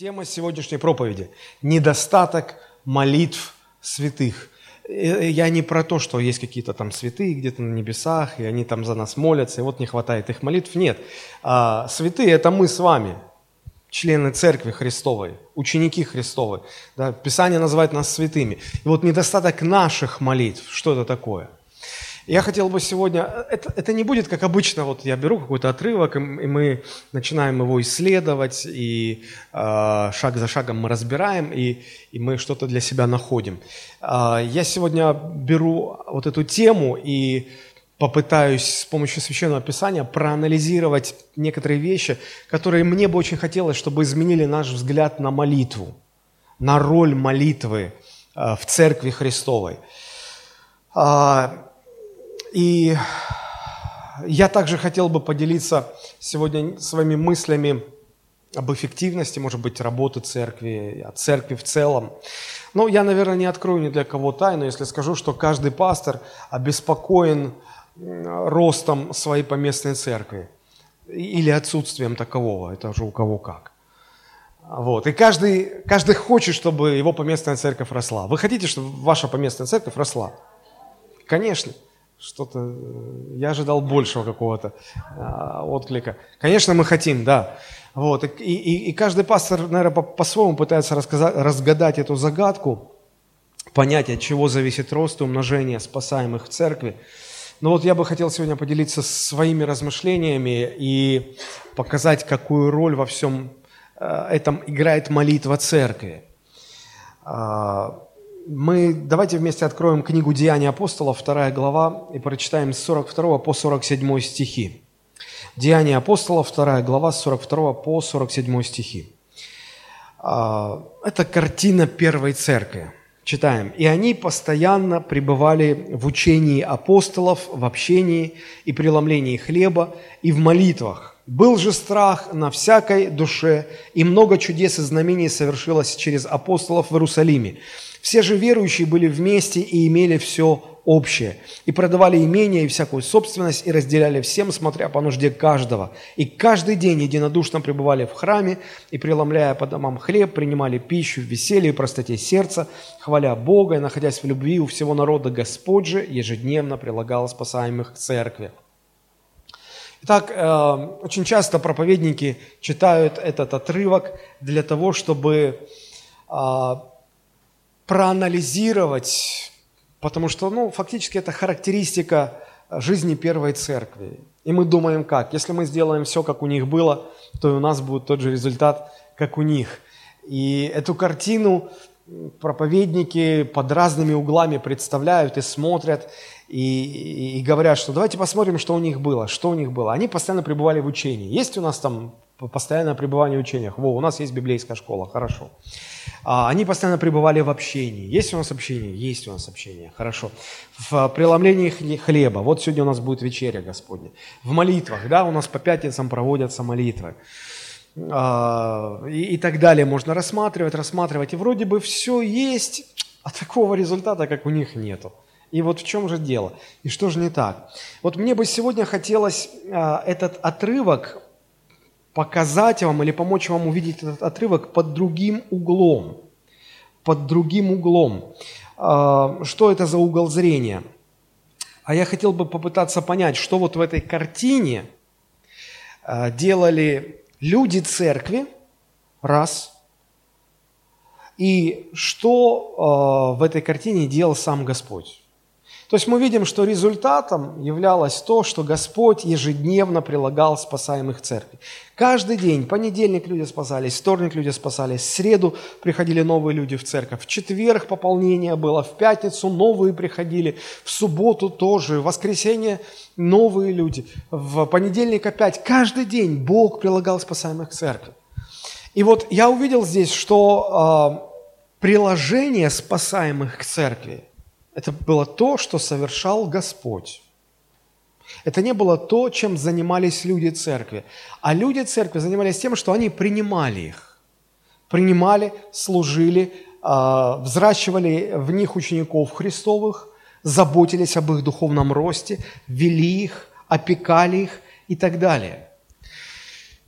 Тема сегодняшней проповеди – недостаток молитв святых. Э, я не про то, что есть какие-то там святые где-то на небесах, и они там за нас молятся, и вот не хватает их молитв. Нет. А, святые – это мы с вами, члены Церкви Христовой, ученики Христовы. Да? Писание называет нас святыми. И вот недостаток наших молитв, что это такое – я хотел бы сегодня, это, это не будет как обычно, вот я беру какой-то отрывок, и мы начинаем его исследовать, и э, шаг за шагом мы разбираем, и, и мы что-то для себя находим. Э, я сегодня беру вот эту тему и попытаюсь с помощью Священного Писания проанализировать некоторые вещи, которые мне бы очень хотелось, чтобы изменили наш взгляд на молитву, на роль молитвы э, в Церкви Христовой. И я также хотел бы поделиться сегодня своими мыслями об эффективности, может быть, работы церкви, о церкви в целом. Но я, наверное, не открою ни для кого тайну, если скажу, что каждый пастор обеспокоен ростом своей поместной церкви или отсутствием такового, это уже у кого как. Вот. И каждый, каждый хочет, чтобы его поместная церковь росла. Вы хотите, чтобы ваша поместная церковь росла? Конечно что-то, э, я ожидал большего какого-то а, отклика. Конечно, мы хотим, да. Вот, и, и, и каждый пастор, наверное, по, по-своему пытается рассказать, разгадать эту загадку, понять, от чего зависит рост и умножение спасаемых в церкви. Но вот я бы хотел сегодня поделиться своими размышлениями и показать, какую роль во всем э, этом играет молитва церкви. Мы давайте вместе откроем книгу Деяний апостолов, вторая глава, и прочитаем с 42 по 47 стихи. Деяния апостолов, вторая глава, с 42 по 47 стихи. А, это картина первой церкви. Читаем. «И они постоянно пребывали в учении апостолов, в общении и преломлении хлеба и в молитвах. Был же страх на всякой душе, и много чудес и знамений совершилось через апостолов в Иерусалиме. Все же верующие были вместе и имели все общее, и продавали имения и всякую собственность, и разделяли всем, смотря по нужде каждого. И каждый день единодушно пребывали в храме, и, преломляя по домам хлеб, принимали пищу в веселье и простоте сердца, хваля Бога и находясь в любви у всего народа Господь же ежедневно прилагал спасаемых к церкви. Итак, э, очень часто проповедники читают этот отрывок для того, чтобы э, проанализировать, потому что, ну, фактически это характеристика жизни первой церкви. И мы думаем как? Если мы сделаем все, как у них было, то и у нас будет тот же результат, как у них. И эту картину проповедники под разными углами представляют и смотрят, и, и, и говорят, что давайте посмотрим, что у них было, что у них было. Они постоянно пребывали в учении. Есть у нас там постоянное пребывание в учениях? Во, у нас есть библейская школа, хорошо. А, они постоянно пребывали в общении. Есть у нас общение? Есть у нас общение. Хорошо. В преломлении хлеба. Вот сегодня у нас будет вечеря Господня. В молитвах, да, у нас по пятницам проводятся молитвы. А, и, и так далее. Можно рассматривать, рассматривать. И вроде бы все есть, а такого результата, как у них, нету. И вот в чем же дело? И что же не так? Вот мне бы сегодня хотелось а, этот отрывок показать вам или помочь вам увидеть этот отрывок под другим углом. Под другим углом. А, что это за угол зрения? А я хотел бы попытаться понять, что вот в этой картине делали люди церкви, раз, и что а, в этой картине делал сам Господь. То есть мы видим, что результатом являлось то, что Господь ежедневно прилагал спасаемых церкви. Каждый день, понедельник люди спасались, вторник люди спасались, в среду приходили новые люди в церковь, в четверг пополнение было, в пятницу новые приходили, в субботу тоже, в воскресенье новые люди, в понедельник опять. Каждый день Бог прилагал спасаемых церкви. И вот я увидел здесь, что э, приложение спасаемых к церкви – это было то, что совершал Господь. Это не было то, чем занимались люди церкви. А люди церкви занимались тем, что они принимали их. Принимали, служили, а, взращивали в них учеников Христовых, заботились об их духовном росте, вели их, опекали их и так далее.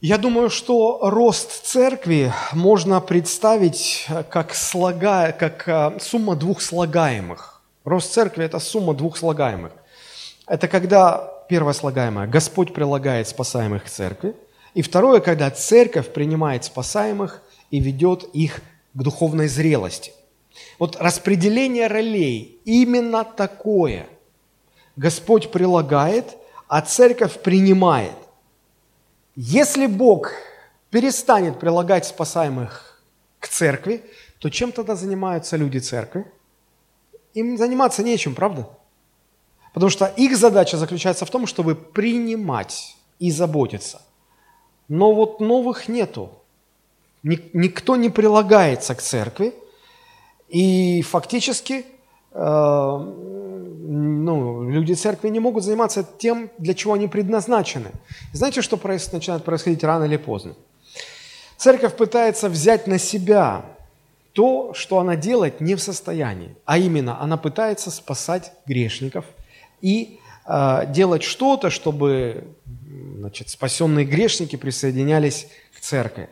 Я думаю, что рост церкви можно представить как, слога, как а, сумма двух слагаемых. Рост церкви – это сумма двух слагаемых. Это когда, первое слагаемое, Господь прилагает спасаемых к церкви, и второе, когда церковь принимает спасаемых и ведет их к духовной зрелости. Вот распределение ролей именно такое. Господь прилагает, а церковь принимает. Если Бог перестанет прилагать спасаемых к церкви, то чем тогда занимаются люди церкви? Им заниматься нечем, правда? Потому что их задача заключается в том, чтобы принимать и заботиться. Но вот новых нету. Никто не прилагается к церкви, и фактически э, ну, люди церкви не могут заниматься тем, для чего они предназначены. Знаете, что начинает происходить рано или поздно? Церковь пытается взять на себя то, что она делать не в состоянии, а именно она пытается спасать грешников и э, делать что-то, чтобы значит, спасенные грешники присоединялись к церкви.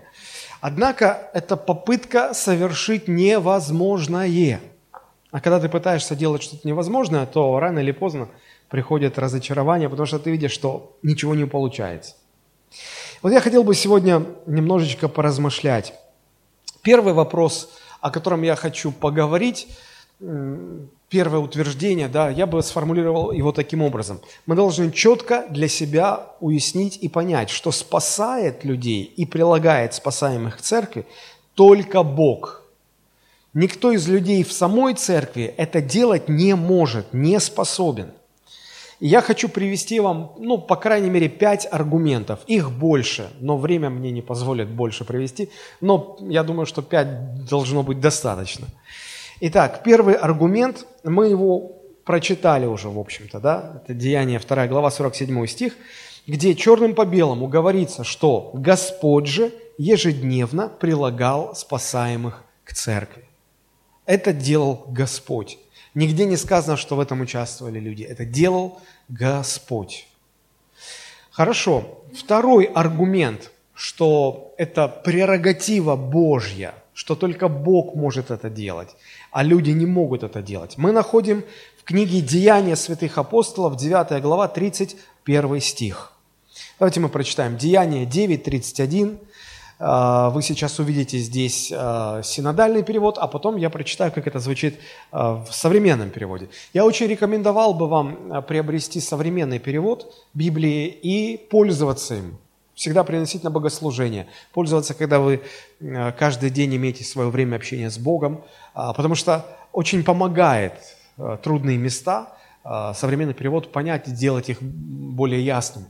Однако это попытка совершить невозможное – а когда ты пытаешься делать что-то невозможное, то рано или поздно приходит разочарование, потому что ты видишь, что ничего не получается. Вот я хотел бы сегодня немножечко поразмышлять. Первый вопрос, о котором я хочу поговорить, первое утверждение, да, я бы сформулировал его таким образом. Мы должны четко для себя уяснить и понять, что спасает людей и прилагает спасаемых к церкви только Бог – Никто из людей в самой церкви это делать не может, не способен. Я хочу привести вам, ну, по крайней мере, пять аргументов. Их больше, но время мне не позволит больше привести. Но я думаю, что пять должно быть достаточно. Итак, первый аргумент, мы его прочитали уже, в общем-то, да, это Деяние 2 глава, 47 стих, где черным по белому говорится, что Господь же ежедневно прилагал спасаемых к церкви. Это делал Господь. Нигде не сказано, что в этом участвовали люди. Это делал Господь. Хорошо. Второй аргумент, что это прерогатива Божья, что только Бог может это делать, а люди не могут это делать. Мы находим в книге «Деяния святых апостолов», 9 глава, 31 стих. Давайте мы прочитаем. Деяние 9, 31. А, вы сейчас увидите здесь а, синодальный перевод, а потом я прочитаю, как это звучит а, в современном переводе. Я очень рекомендовал бы вам приобрести современный перевод Библии и пользоваться им. Всегда приносить на богослужение, пользоваться, когда вы каждый день имеете свое время общения с Богом, потому что очень помогает трудные места – современный перевод понять и сделать их более ясными.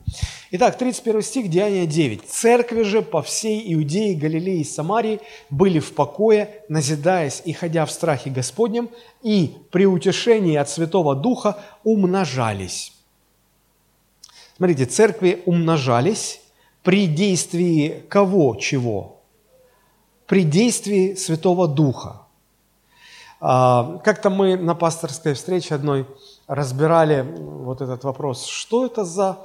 Итак, 31 стих, Деяния 9. «Церкви же по всей Иудее, Галилее и Самарии были в покое, назидаясь и ходя в страхе Господнем, и при утешении от Святого Духа умножались». Смотрите, церкви умножались при действии кого чего? При действии Святого Духа. А, как-то мы на пасторской встрече одной разбирали вот этот вопрос, что это за,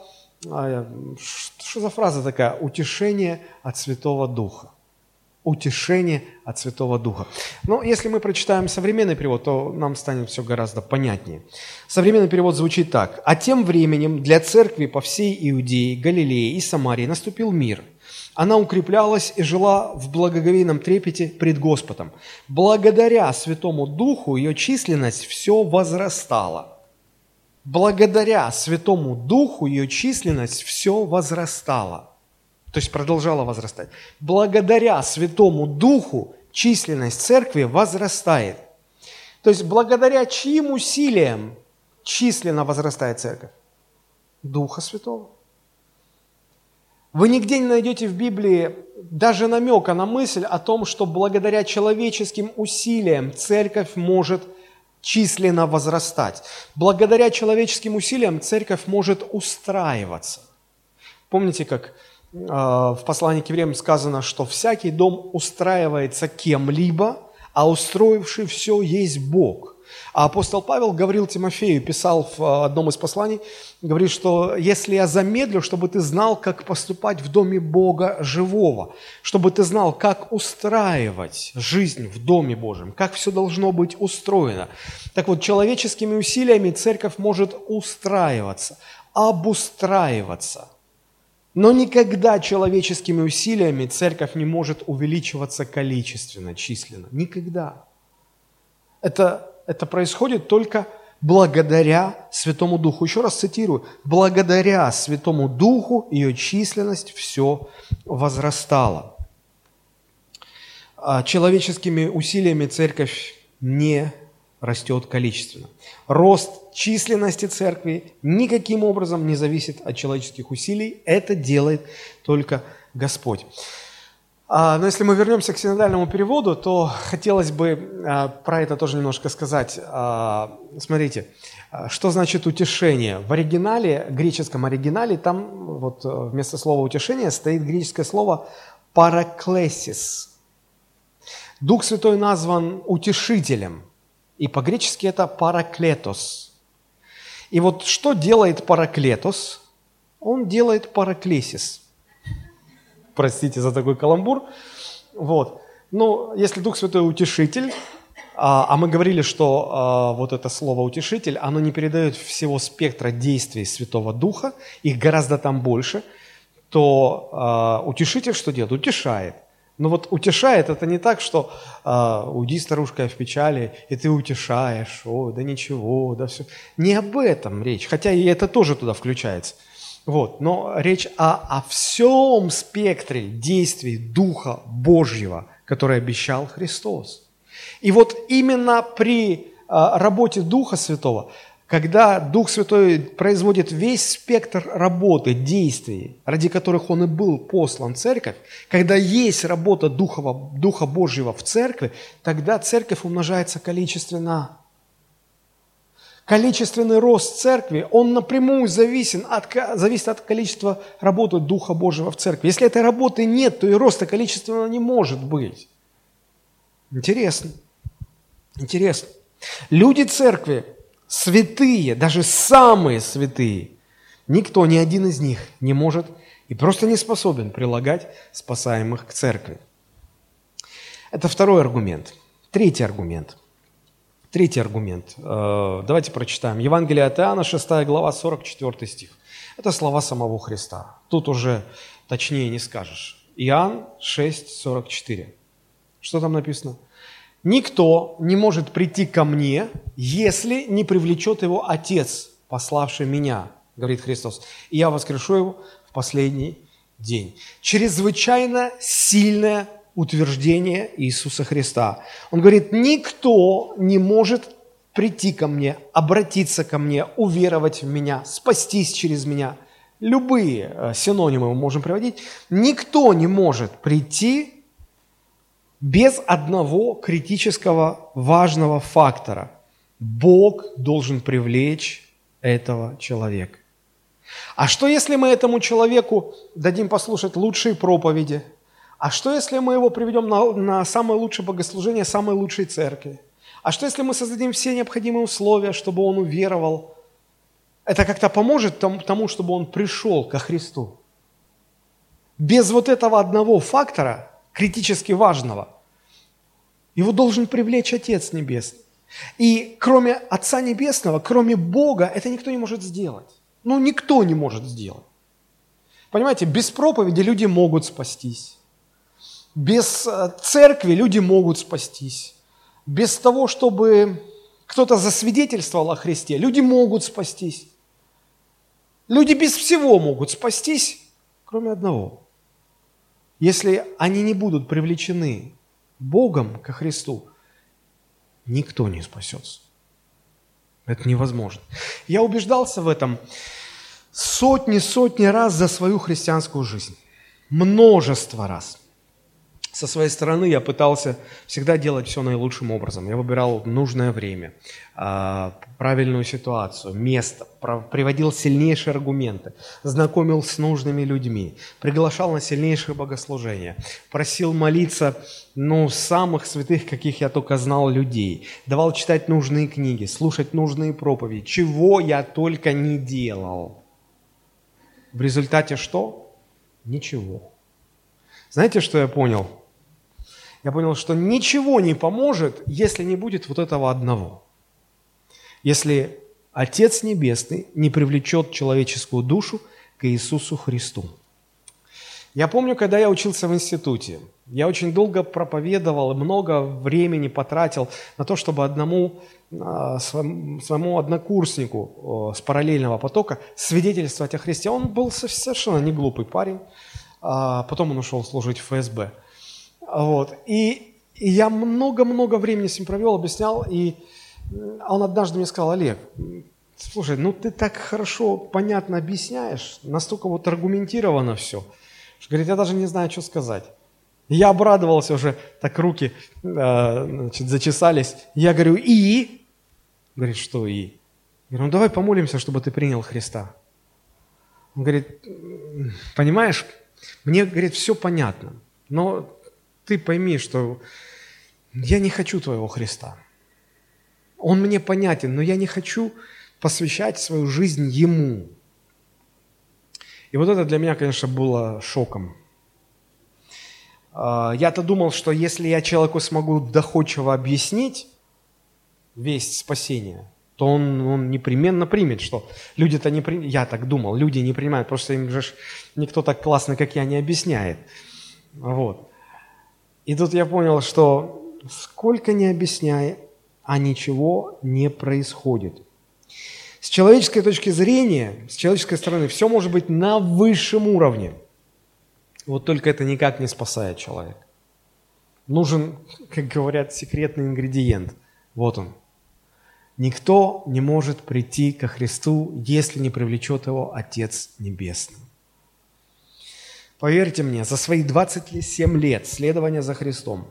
а, что за фраза такая «утешение от Святого Духа». Утешение от Святого Духа. Но если мы прочитаем современный перевод, то нам станет все гораздо понятнее. Современный перевод звучит так. «А тем временем для церкви по всей Иудее, Галилее и Самарии наступил мир – она укреплялась и жила в благоговейном трепете пред Господом. Благодаря Святому Духу ее численность все возрастала. Благодаря Святому Духу ее численность все возрастала. То есть продолжала возрастать. Благодаря Святому Духу численность церкви возрастает. То есть благодаря чьим усилиям численно возрастает церковь? Духа Святого. Вы нигде не найдете в Библии даже намека на мысль о том, что благодаря человеческим усилиям церковь может численно возрастать. Благодаря человеческим усилиям церковь может устраиваться. Помните, как э, в послании к евреям сказано, что всякий дом устраивается кем-либо, а устроивший все есть Бог. А апостол Павел говорил Тимофею, писал в э, одном из посланий, говорит, что если я замедлю, чтобы ты знал, как поступать в доме Бога живого, чтобы ты знал, как устраивать жизнь в доме Божьем, как все должно быть устроено. Так вот, человеческими усилиями церковь может устраиваться, обустраиваться – но никогда человеческими усилиями церковь не может увеличиваться количественно, численно. Никогда. Это, это происходит только благодаря Святому Духу. Еще раз цитирую. Благодаря Святому Духу ее численность все возрастала. А человеческими усилиями церковь не растет количественно. Рост численности церкви никаким образом не зависит от человеческих усилий. Это делает только Господь. А, но если мы вернемся к синодальному переводу, то хотелось бы а, про это тоже немножко сказать. А, смотрите, что значит утешение? В оригинале, греческом оригинале, там вот вместо слова утешение стоит греческое слово параклесис. Дух Святой назван утешителем – и по-гречески это параклетос. И вот что делает параклетос? Он делает параклесис. Простите за такой каламбур. Вот. Но если Дух Святой утешитель, а, а мы говорили, что а, вот это слово утешитель, оно не передает всего спектра действий Святого Духа, их гораздо там больше, то а, утешитель что делает? Утешает. Но вот утешает это не так, что э, уйди, старушка, в печали, и ты утешаешь, о, да ничего, да все. Не об этом речь, хотя и это тоже туда включается. Вот, но речь о, о всем спектре действий Духа Божьего, который обещал Христос. И вот именно при э, работе Духа Святого когда Дух Святой производит весь спектр работы, действий, ради которых Он и был послан в церковь, когда есть работа Духа, Духа Божьего в церкви, тогда церковь умножается количественно. Количественный рост церкви, он напрямую зависит от, зависит от количества работы Духа Божьего в церкви. Если этой работы нет, то и роста количественного не может быть. Интересно. Интересно. Люди церкви святые, даже самые святые, никто, ни один из них не может и просто не способен прилагать спасаемых к церкви. Это второй аргумент. Третий аргумент. Третий аргумент. Э, давайте прочитаем. Евангелие от Иоанна, 6 глава, 44 стих. Это слова самого Христа. Тут уже точнее не скажешь. Иоанн 6, 44. Что там написано? Никто не может прийти ко мне, если не привлечет его Отец, пославший меня, говорит Христос, и я воскрешу его в последний день. Чрезвычайно сильное утверждение Иисуса Христа. Он говорит, никто не может прийти ко мне, обратиться ко мне, уверовать в меня, спастись через меня. Любые э, синонимы мы можем приводить. Никто не может прийти без одного критического важного фактора. Бог должен привлечь этого человека. А что, если мы этому человеку дадим послушать лучшие проповеди? А что, если мы его приведем на, на самое лучшее богослужение самой лучшей церкви? А что, если мы создадим все необходимые условия, чтобы он уверовал? Это как-то поможет тому, чтобы он пришел ко Христу. Без вот этого одного фактора, критически важного, его должен привлечь Отец Небесный. И кроме Отца Небесного, кроме Бога, это никто не может сделать. Ну, никто не может сделать. Понимаете, без проповеди люди могут спастись. Без э, церкви люди могут спастись. Без того, чтобы кто-то засвидетельствовал о Христе, люди могут спастись. Люди без всего могут спастись, кроме одного. Если они не будут привлечены Богом ко Христу, никто не спасется. Это невозможно. Я убеждался в этом сотни-сотни раз за свою христианскую жизнь. Множество раз. Со своей стороны я пытался всегда делать все наилучшим образом. Я выбирал нужное время, а, правильную ситуацию, место, приводил сильнейшие аргументы, знакомил с нужными людьми, приглашал на сильнейшие богослужения, просил молиться ну, самых святых, каких я только знал, людей, давал читать нужные книги, слушать нужные проповеди, чего я только не делал. В результате что? Ничего. Знаете, что я понял? Я понял, что ничего не поможет, если не будет вот этого одного. Если Отец Небесный не привлечет человеческую душу к Иисусу Христу. Я помню, когда я учился в институте, я очень долго проповедовал, много времени потратил на то, чтобы одному а, своему однокурснику с параллельного потока свидетельствовать о Христе. Он был совершенно не глупый парень, а потом он ушел служить в ФСБ. Вот. И, и я много-много времени с ним провел, объяснял, и он однажды мне сказал, Олег, слушай, ну ты так хорошо, понятно объясняешь, настолько вот аргументировано все, что, говорит, я даже не знаю, что сказать. я обрадовался уже, так руки э, значит, зачесались. Я говорю, и? Говорит, что и? Я говорю, ну давай помолимся, чтобы ты принял Христа. Он говорит, понимаешь, мне, говорит, все понятно, но ты пойми, что я не хочу твоего Христа. Он мне понятен, но я не хочу посвящать свою жизнь Ему. И вот это для меня, конечно, было шоком. А, я-то думал, что если я человеку смогу доходчиво объяснить весть спасения, то он, он непременно примет, что люди-то не принимают. Я так думал, люди не принимают, просто им же никто так классно, как я, не объясняет. Вот. И тут я понял, что сколько не объясняй, а ничего не происходит. С человеческой точки зрения, с человеческой стороны, все может быть на высшем уровне. Вот только это никак не спасает человека. Нужен, как говорят, секретный ингредиент. Вот он. Никто не может прийти ко Христу, если не привлечет его Отец Небесный. Поверьте мне, за свои 27 лет следования за Христом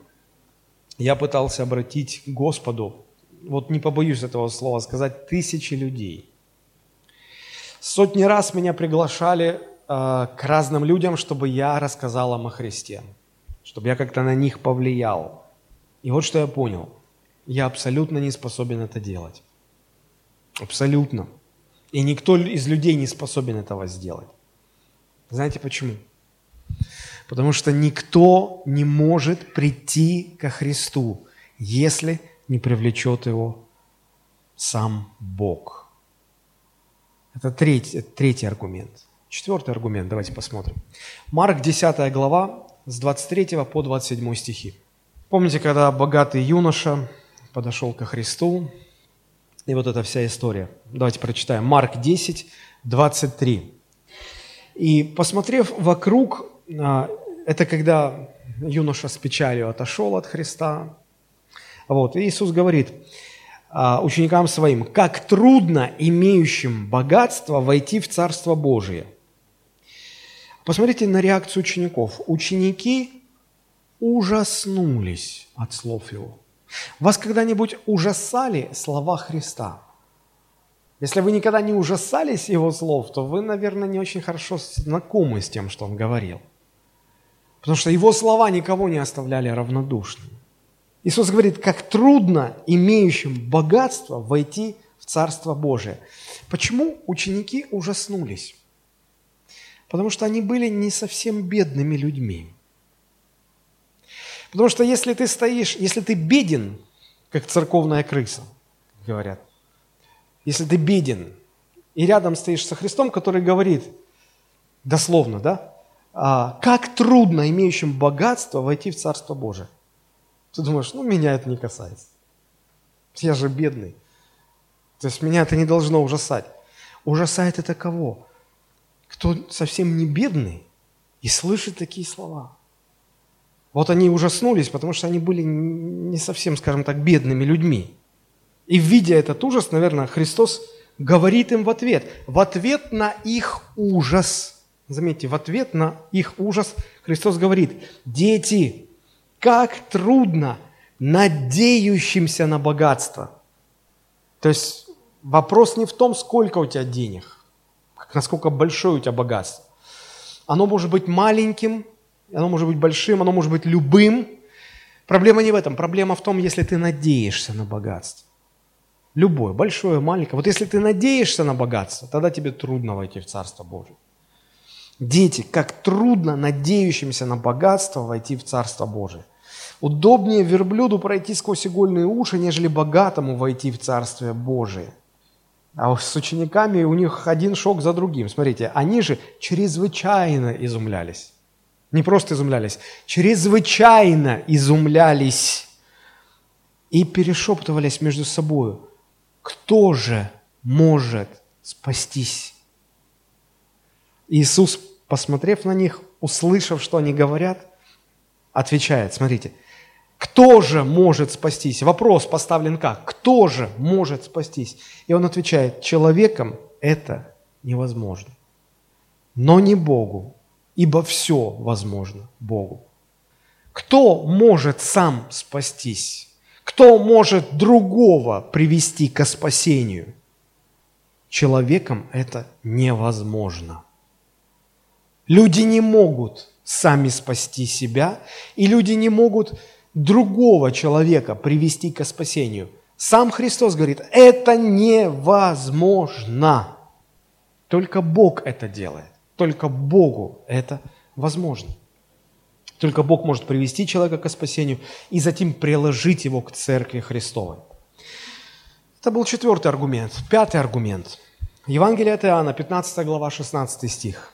я пытался обратить к Господу, вот не побоюсь этого слова сказать, тысячи людей. Сотни раз меня приглашали э, к разным людям, чтобы я рассказал им о Христе, чтобы я как-то на них повлиял. И вот что я понял. Я абсолютно не способен это делать. Абсолютно. И никто из людей не способен этого сделать. Знаете почему? Потому что никто не может прийти ко Христу, если не привлечет его сам Бог. Это третий, третий аргумент. Четвертый аргумент, давайте посмотрим. Марк, 10 глава, с 23 по 27 стихи. Помните, когда богатый юноша подошел ко Христу, и вот эта вся история. Давайте прочитаем. Марк 10, 23. И посмотрев вокруг, это когда юноша с печалью отошел от Христа. Вот, и Иисус говорит а, ученикам своим, как трудно имеющим богатство войти в Царство Божие. Посмотрите на реакцию учеников. Ученики ужаснулись от слов Его. Вас когда-нибудь ужасали слова Христа? Если вы никогда не ужасались его слов, то вы, наверное, не очень хорошо знакомы с тем, что он говорил. Потому что его слова никого не оставляли равнодушным. Иисус говорит, как трудно имеющим богатство войти в Царство Божие. Почему ученики ужаснулись? Потому что они были не совсем бедными людьми. Потому что если ты стоишь, если ты беден, как церковная крыса, говорят, если ты беден, и рядом стоишь со Христом, который говорит, дословно, да, как трудно имеющим богатство войти в Царство Божие. Ты думаешь, ну меня это не касается. Я же бедный. То есть меня это не должно ужасать. Ужасает это кого? Кто совсем не бедный и слышит такие слова. Вот они ужаснулись, потому что они были не совсем, скажем так, бедными людьми. И видя этот ужас, наверное, Христос говорит им в ответ, в ответ на их ужас. Заметьте, в ответ на их ужас Христос говорит, дети, как трудно надеющимся на богатство. То есть вопрос не в том, сколько у тебя денег, насколько большое у тебя богатство. Оно может быть маленьким, оно может быть большим, оно может быть любым. Проблема не в этом. Проблема в том, если ты надеешься на богатство. Любое, большое, маленькое. Вот если ты надеешься на богатство, тогда тебе трудно войти в Царство Божие. Дети, как трудно надеющимся на богатство войти в Царство Божие. Удобнее верблюду пройти сквозь игольные уши, нежели богатому войти в Царствие Божие. А с учениками у них один шок за другим. Смотрите, они же чрезвычайно изумлялись. Не просто изумлялись, чрезвычайно изумлялись и перешептывались между собой. Кто же может спастись? Иисус, посмотрев на них, услышав, что они говорят, отвечает, смотрите, кто же может спастись? Вопрос поставлен как? Кто же может спастись? И он отвечает, человеком это невозможно, но не Богу, ибо все возможно Богу. Кто может сам спастись? Кто может другого привести к спасению? Человеком это невозможно. Люди не могут сами спасти себя, и люди не могут другого человека привести к спасению. Сам Христос говорит, это невозможно. Только Бог это делает. Только Богу это возможно. Только Бог может привести человека к спасению и затем приложить его к церкви Христовой. Это был четвертый аргумент. Пятый аргумент. Евангелие от Иоанна, 15 глава, 16 стих.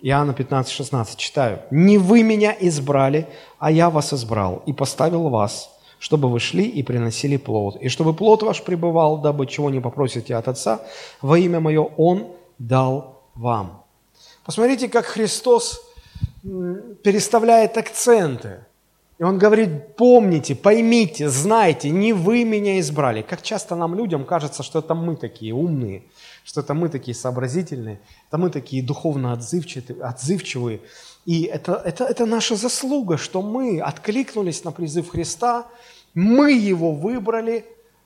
Иоанна 15, 16 читаю. «Не вы меня избрали, а я вас избрал и поставил вас, чтобы вы шли и приносили плод, и чтобы плод ваш пребывал, дабы чего не попросите от Отца, во имя Мое Он дал вам». Посмотрите, как Христос переставляет акценты. И он говорит, помните, поймите, знайте, не вы меня избрали. Как часто нам, людям, кажется, что это мы такие умные, что это мы такие сообразительные, это мы такие духовно отзывчивые. И это, это, это наша заслуга, что мы откликнулись на призыв Христа, мы его выбрали,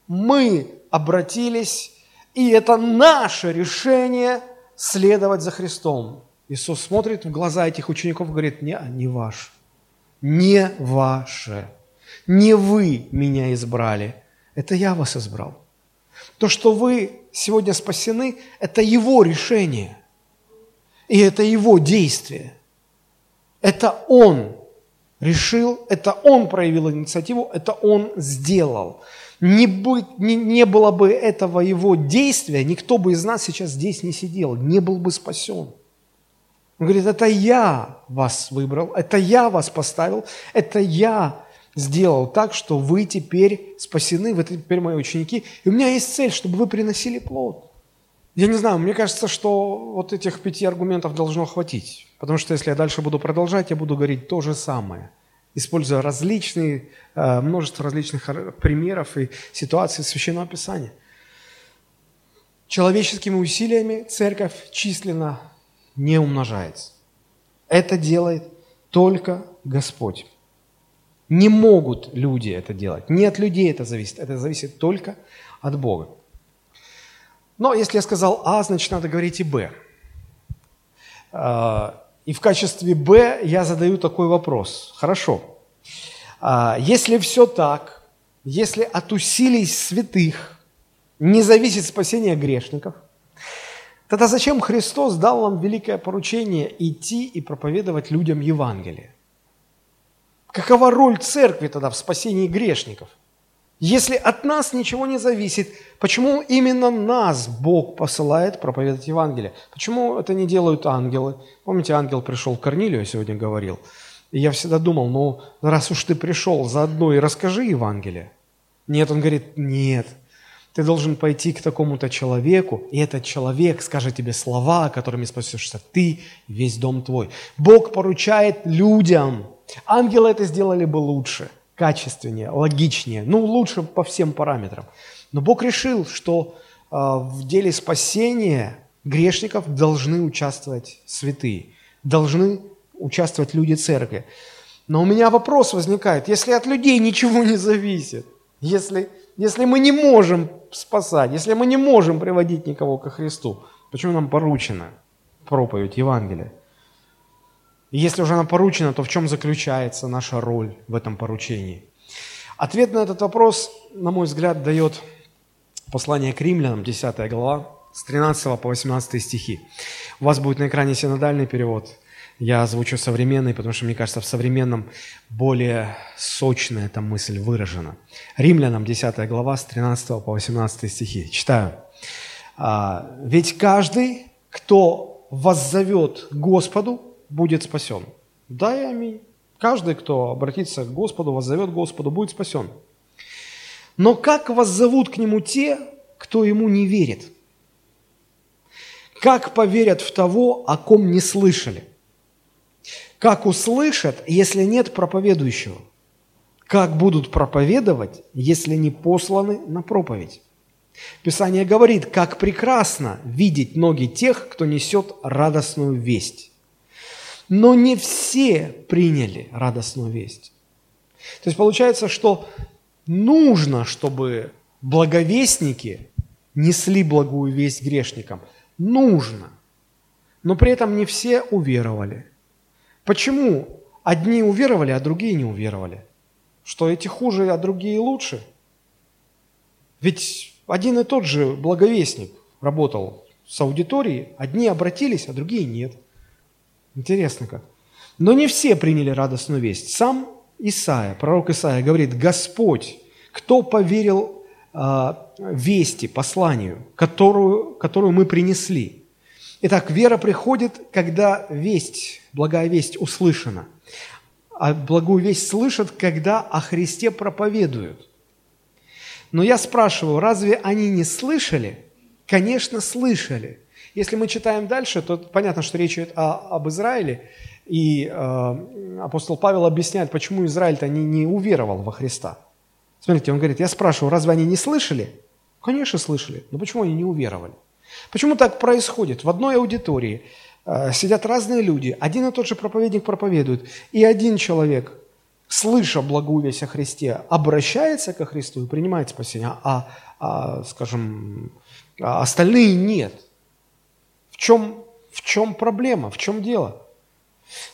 мы обратились, и это наше решение следовать за Христом. Иисус смотрит в глаза этих учеников и говорит, не, не ваш, не ваше, не вы меня избрали, это я вас избрал. То, что вы сегодня спасены, это Его решение. И это Его действие. Это Он решил, это Он проявил инициативу, это Он сделал. Не, быть, не, не было бы этого Его действия, никто бы из нас сейчас здесь не сидел, не был бы спасен. Он говорит, это я вас выбрал, это я вас поставил, это я сделал так, что вы теперь спасены, вы теперь мои ученики. И у меня есть цель, чтобы вы приносили плод. Я не знаю, мне кажется, что вот этих пяти аргументов должно хватить. Потому что если я дальше буду продолжать, я буду говорить то же самое, используя различные, э, множество различных примеров и ситуаций Священного Писания. Человеческими усилиями церковь численно не умножается. Это делает только Господь. Не могут люди это делать. Не от людей это зависит. Это зависит только от Бога. Но если я сказал А, значит надо говорить и Б. А, и в качестве Б я задаю такой вопрос. Хорошо. А, если все так, если от усилий святых не зависит спасение грешников – Тогда зачем Христос дал нам великое поручение идти и проповедовать людям Евангелие? Какова роль церкви тогда в спасении грешников? Если от нас ничего не зависит, почему именно нас Бог посылает проповедовать Евангелие? Почему это не делают ангелы? Помните, ангел пришел к Корнилию, я сегодня говорил. И я всегда думал, ну, раз уж ты пришел, заодно и расскажи Евангелие. Нет, он говорит, нет, ты должен пойти к такому-то человеку, и этот человек скажет тебе слова, которыми спасешься ты, весь дом твой. Бог поручает людям. Ангелы это сделали бы лучше, качественнее, логичнее, ну, лучше по всем параметрам. Но Бог решил, что э, в деле спасения грешников должны участвовать святые, должны участвовать люди церкви. Но у меня вопрос возникает, если от людей ничего не зависит, если, если мы не можем спасать, если мы не можем приводить никого ко Христу, почему нам поручено проповедь Евангелия? И если уже она поручена, то в чем заключается наша роль в этом поручении? Ответ на этот вопрос, на мой взгляд, дает послание к римлянам, 10 глава, с 13 по 18 стихи. У вас будет на экране синодальный перевод – я озвучу современный, потому что, мне кажется, в современном более сочная эта мысль выражена. Римлянам 10 глава с 13 по 18 стихи. Читаю. «А, «Ведь каждый, кто воззовет Господу, будет спасен». Да и аминь. Каждый, кто обратится к Господу, воззовет Господу, будет спасен. Но как воззовут к Нему те, кто Ему не верит? Как поверят в того, о ком не слышали? Как услышат, если нет проповедующего? Как будут проповедовать, если не посланы на проповедь? Писание говорит, как прекрасно видеть ноги тех, кто несет радостную весть. Но не все приняли радостную весть. То есть получается, что нужно, чтобы благовестники несли благую весть грешникам. Нужно. Но при этом не все уверовали. Почему одни уверовали, а другие не уверовали? Что эти хуже, а другие лучше? Ведь один и тот же благовестник работал с аудиторией, одни обратились, а другие нет. Интересно как. Но не все приняли радостную весть. Сам Исаия, пророк Исаия говорит, Господь, кто поверил э, вести, посланию, которую, которую мы принесли? Итак, вера приходит, когда весть, благая весть услышана. А благую весть слышат, когда о Христе проповедуют. Но я спрашиваю, разве они не слышали? Конечно, слышали. Если мы читаем дальше, то понятно, что речь идет о, об Израиле, и э, апостол Павел объясняет, почему Израиль-то не, не уверовал во Христа. Смотрите, он говорит, я спрашиваю, разве они не слышали? Конечно, слышали, но почему они не уверовали? Почему так происходит? В одной аудитории э, сидят разные люди, один и тот же проповедник проповедует, и один человек, слыша благую весть о Христе, обращается ко Христу и принимает спасение, а, а скажем, а остальные нет. В чем, в чем проблема, в чем дело?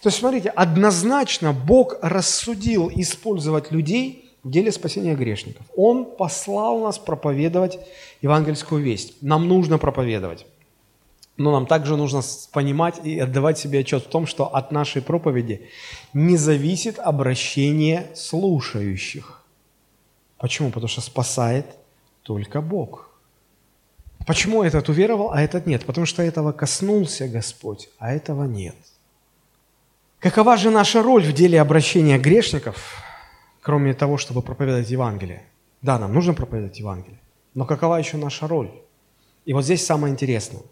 То есть, смотрите, однозначно Бог рассудил использовать людей – деле спасения грешников. Он послал нас проповедовать евангельскую весть. Нам нужно проповедовать. Но нам также нужно понимать и отдавать себе отчет в том, что от нашей проповеди не зависит обращение слушающих. Почему? Потому что спасает только Бог. Почему этот уверовал, а этот нет? Потому что этого коснулся Господь, а этого нет. Какова же наша роль в деле обращения грешников? Кроме того, чтобы проповедовать Евангелие. Да, нам нужно проповедовать Евангелие, но какова еще наша роль? И вот здесь самое интересное.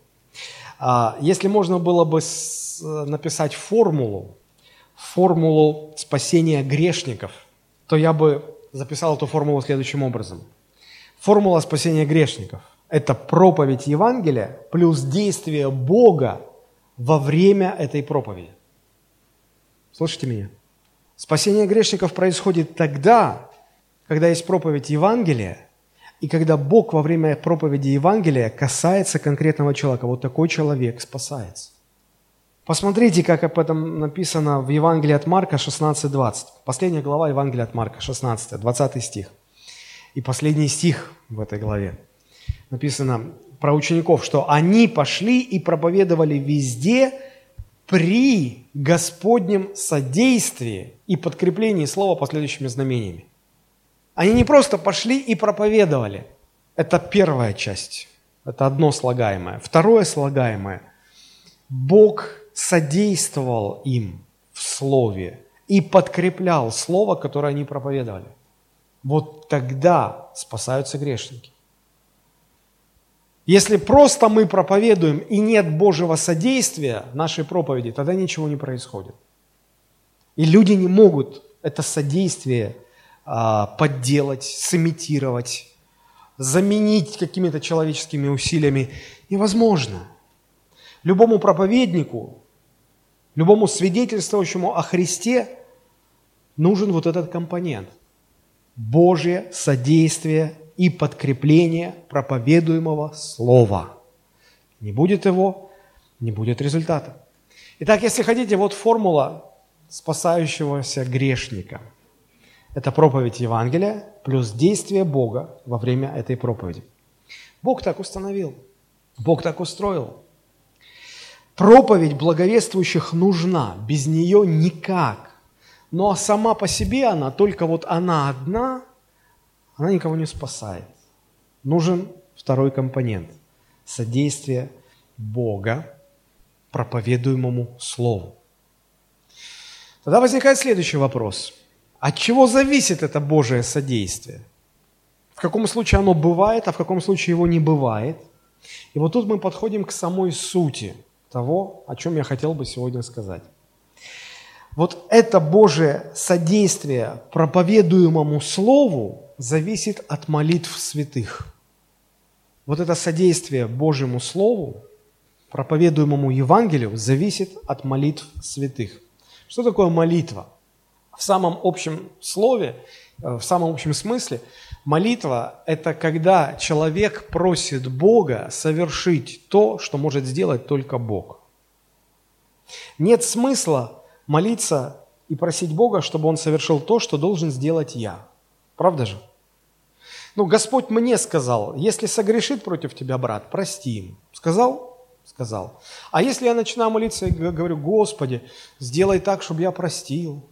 А, если можно было бы написать формулу, формулу спасения грешников, то я бы записал эту формулу следующим образом. Формула спасения грешников – это проповедь Евангелия плюс действие Бога во время этой проповеди. Слышите меня? Спасение грешников происходит тогда, когда есть проповедь Евангелия, и когда Бог во время проповеди Евангелия касается конкретного человека. Вот такой человек спасается. Посмотрите, как об этом написано в Евангелии от Марка 16.20. Последняя глава Евангелия от Марка 16, 20 стих. И последний стих в этой главе. Написано про учеников, что они пошли и проповедовали везде, при Господнем содействии и подкреплении слова последующими знамениями. Они не просто пошли и проповедовали. Это первая часть. Это одно слагаемое. Второе слагаемое. Бог содействовал им в слове и подкреплял слово, которое они проповедовали. Вот тогда спасаются грешники. Если просто мы проповедуем и нет Божьего содействия нашей проповеди, тогда ничего не происходит. И люди не могут это содействие а, подделать, сымитировать, заменить какими-то человеческими усилиями. Невозможно. Любому проповеднику, любому свидетельствующему о Христе нужен вот этот компонент. Божье содействие и подкрепление проповедуемого слова. Не будет его, не будет результата. Итак, если хотите, вот формула спасающегося грешника. Это проповедь Евангелия плюс действие Бога во время этой проповеди. Бог так установил, Бог так устроил. Проповедь благовествующих нужна, без нее никак. Но сама по себе она, только вот она одна, она никого не спасает. Нужен второй компонент – содействие Бога проповедуемому Слову. Тогда возникает следующий вопрос. От чего зависит это Божие содействие? В каком случае оно бывает, а в каком случае его не бывает? И вот тут мы подходим к самой сути того, о чем я хотел бы сегодня сказать. Вот это Божие содействие проповедуемому Слову зависит от молитв святых. Вот это содействие Божьему Слову, проповедуемому Евангелию, зависит от молитв святых. Что такое молитва? В самом общем слове, э, в самом общем смысле, молитва – это когда человек просит Бога совершить то, что может сделать только Бог. Нет смысла молиться и просить Бога, чтобы Он совершил то, что должен сделать я. Правда же? Ну, Господь мне сказал, если согрешит против тебя брат, прости им. Сказал? Сказал. А если я начинаю молиться и говорю, Господи, сделай так, чтобы я простил,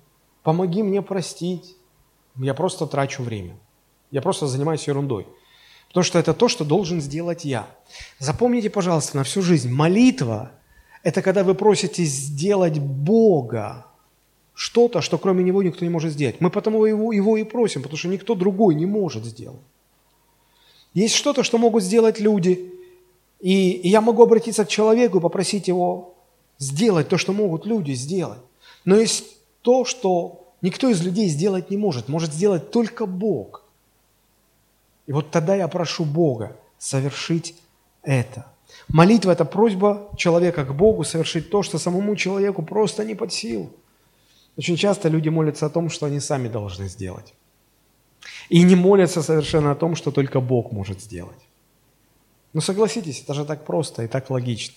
помоги мне простить, я просто трачу время. Я просто занимаюсь ерундой. Потому что это то, что должен сделать я. Запомните, пожалуйста, на всю жизнь, молитва – это когда вы просите сделать Бога что-то, что кроме Него никто не может сделать. Мы потому его, его и просим, потому что никто другой не может сделать. Есть что-то, что могут сделать люди, и, и я могу обратиться к человеку и попросить его сделать то, что могут люди сделать. Но есть то, что никто из людей сделать не может, может сделать только Бог. И вот тогда я прошу Бога совершить это. Молитва – это просьба человека к Богу совершить то, что самому человеку просто не под силу. Очень часто люди молятся о том, что они сами должны сделать. И не молятся совершенно о том, что только Бог может сделать. Ну согласитесь, это же так просто и так логично.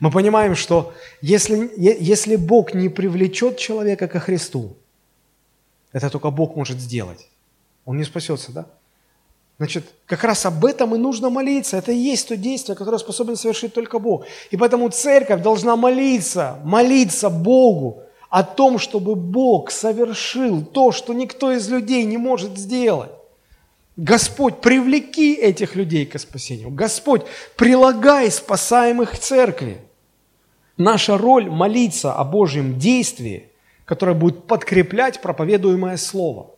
Мы понимаем, что если, если Бог не привлечет человека ко Христу, это только Бог может сделать. Он не спасется, да? Значит, как раз об этом и нужно молиться. Это и есть то действие, которое способен совершить только Бог. И поэтому церковь должна молиться, молиться Богу о том, чтобы Бог совершил то, что никто из людей не может сделать. Господь, привлеки этих людей к спасению. Господь, прилагай спасаемых к церкви. Наша роль – молиться о Божьем действии, которое будет подкреплять проповедуемое Слово.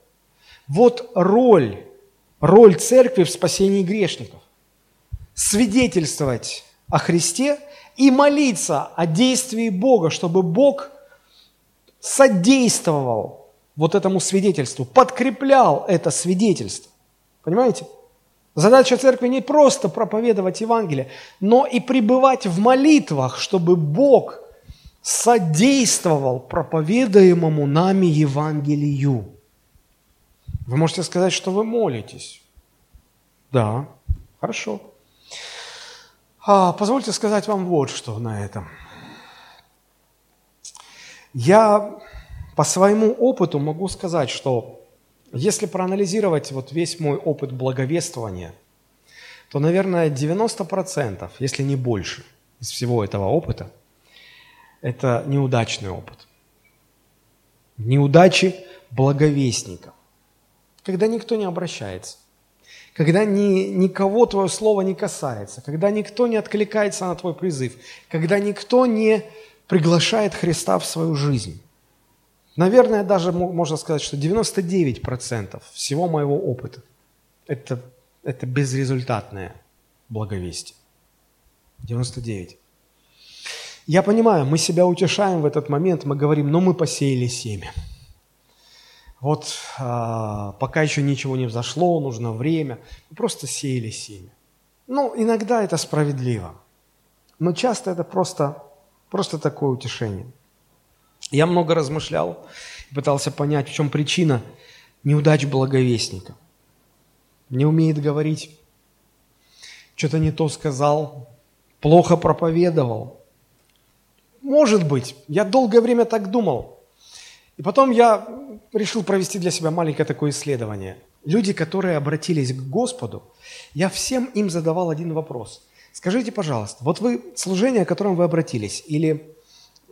Вот роль, роль церкви в спасении грешников. Свидетельствовать о Христе и молиться о действии Бога, чтобы Бог содействовал вот этому свидетельству, подкреплял это свидетельство. Понимаете? Задача церкви не просто проповедовать Евангелие, но и пребывать в молитвах, чтобы Бог содействовал проповедуемому нами Евангелию. Вы можете сказать, что вы молитесь. Да, хорошо. А, позвольте сказать вам вот что на этом. Я по своему опыту могу сказать, что если проанализировать вот весь мой опыт благовествования, то, наверное, 90%, если не больше, из всего этого опыта, это неудачный опыт. Неудачи благовестников. Когда никто не обращается, когда ни, никого твое слово не касается, когда никто не откликается на твой призыв, когда никто не приглашает Христа в свою жизнь. Наверное, даже можно сказать, что 99% всего моего опыта это, это безрезультатное благовестие. 99. Я понимаю, мы себя утешаем в этот момент, мы говорим, ну мы посеяли семя. Вот а, пока еще ничего не взошло, нужно время, мы просто сеяли семя. Ну, иногда это справедливо, но часто это просто, просто такое утешение – я много размышлял. пытался понять, в чем причина неудач благовестника. Не умеет говорить, что-то не то сказал, плохо проповедовал. Может быть, я долгое время так думал. И потом я решил провести для себя маленькое такое исследование. Люди, которые обратились к Господу, я всем им задавал один вопрос. Скажите, пожалуйста, вот вы служение, к которому вы обратились, или,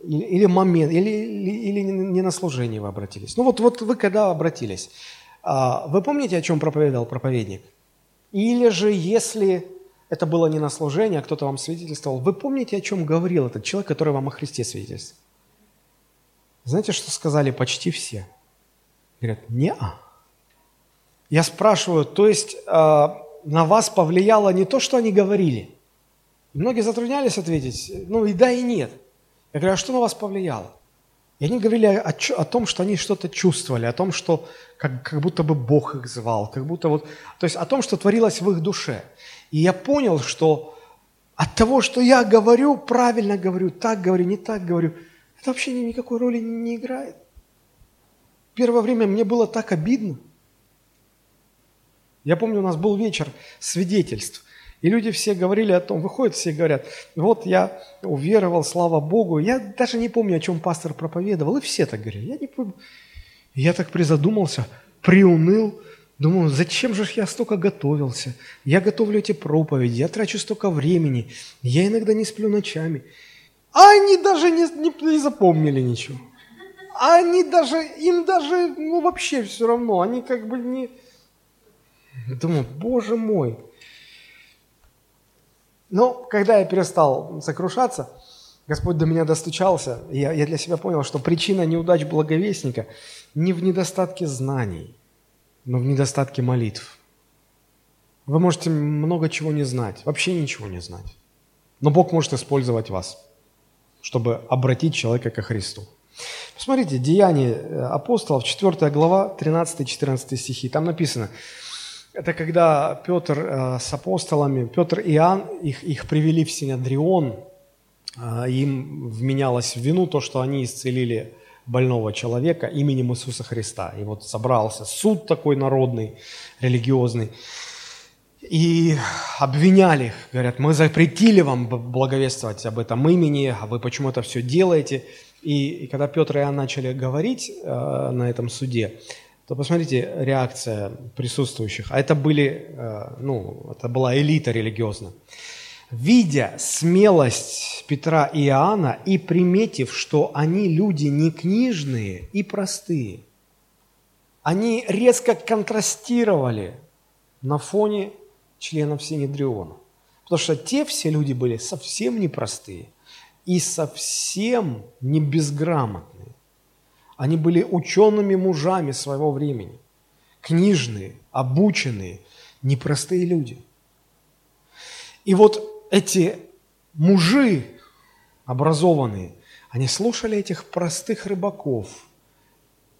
или, или момент, или, или, или не на служение вы обратились. Ну вот, вот вы когда обратились, а, вы помните, о чем проповедовал проповедник? Или же, если это было не на служение, а кто-то вам свидетельствовал, вы помните, о чем говорил этот человек, который вам о Христе свидетельствовал? Знаете, что сказали почти все? Говорят, не-а. Я спрашиваю, то есть э, на вас повлияло не то, что они говорили? И многие затруднялись ответить, ну и да, и нет. Я говорю, а что на вас повлияло? И они говорили о, о том, что они что-то чувствовали, о том, что как, как будто бы Бог их звал, как будто вот, то есть о том, что творилось в их душе. И я понял, что от того, что я говорю, правильно говорю, так говорю, не так говорю, это вообще никакой роли не играет. Первое время мне было так обидно. Я помню, у нас был вечер свидетельств. И люди все говорили о том, выходят все и говорят, вот я уверовал, слава Богу. Я даже не помню, о чем пастор проповедовал. И все так говорили. Я не помню. Я так призадумался, приуныл. Думаю, зачем же я столько готовился? Я готовлю эти проповеди, я трачу столько времени. Я иногда не сплю ночами. А они даже не, не, не запомнили ничего. Они даже, им даже, ну вообще все равно. Они как бы не... Думаю, боже мой. Но когда я перестал сокрушаться, Господь до меня достучался, и я, я для себя понял, что причина неудач благовестника не в недостатке знаний, но в недостатке молитв. Вы можете много чего не знать, вообще ничего не знать. Но Бог может использовать вас, чтобы обратить человека ко Христу. Посмотрите, Деяния апостолов, 4 глава, 13-14 стихи. Там написано, это когда Петр э, с апостолами, Петр и Иоанн, их, их привели в Синедрион, э, им вменялось в вину то, что они исцелили больного человека именем Иисуса Христа. И вот собрался суд такой народный, религиозный, и обвиняли их, говорят, мы запретили вам благовествовать об этом имени, а вы почему это все делаете? И, и когда Петр и Иоанн начали говорить э, на этом суде, то посмотрите реакция присутствующих. А это были, э, ну, это была элита религиозная. Видя смелость Петра и Иоанна и приметив, что они люди не книжные и простые, они резко контрастировали на фоне членов Синедриона. Потому что те все люди были совсем непростые и совсем не безграмотные. Они были учеными мужами своего времени, книжные, обученные, непростые люди. И вот эти мужи образованные, они слушали этих простых рыбаков.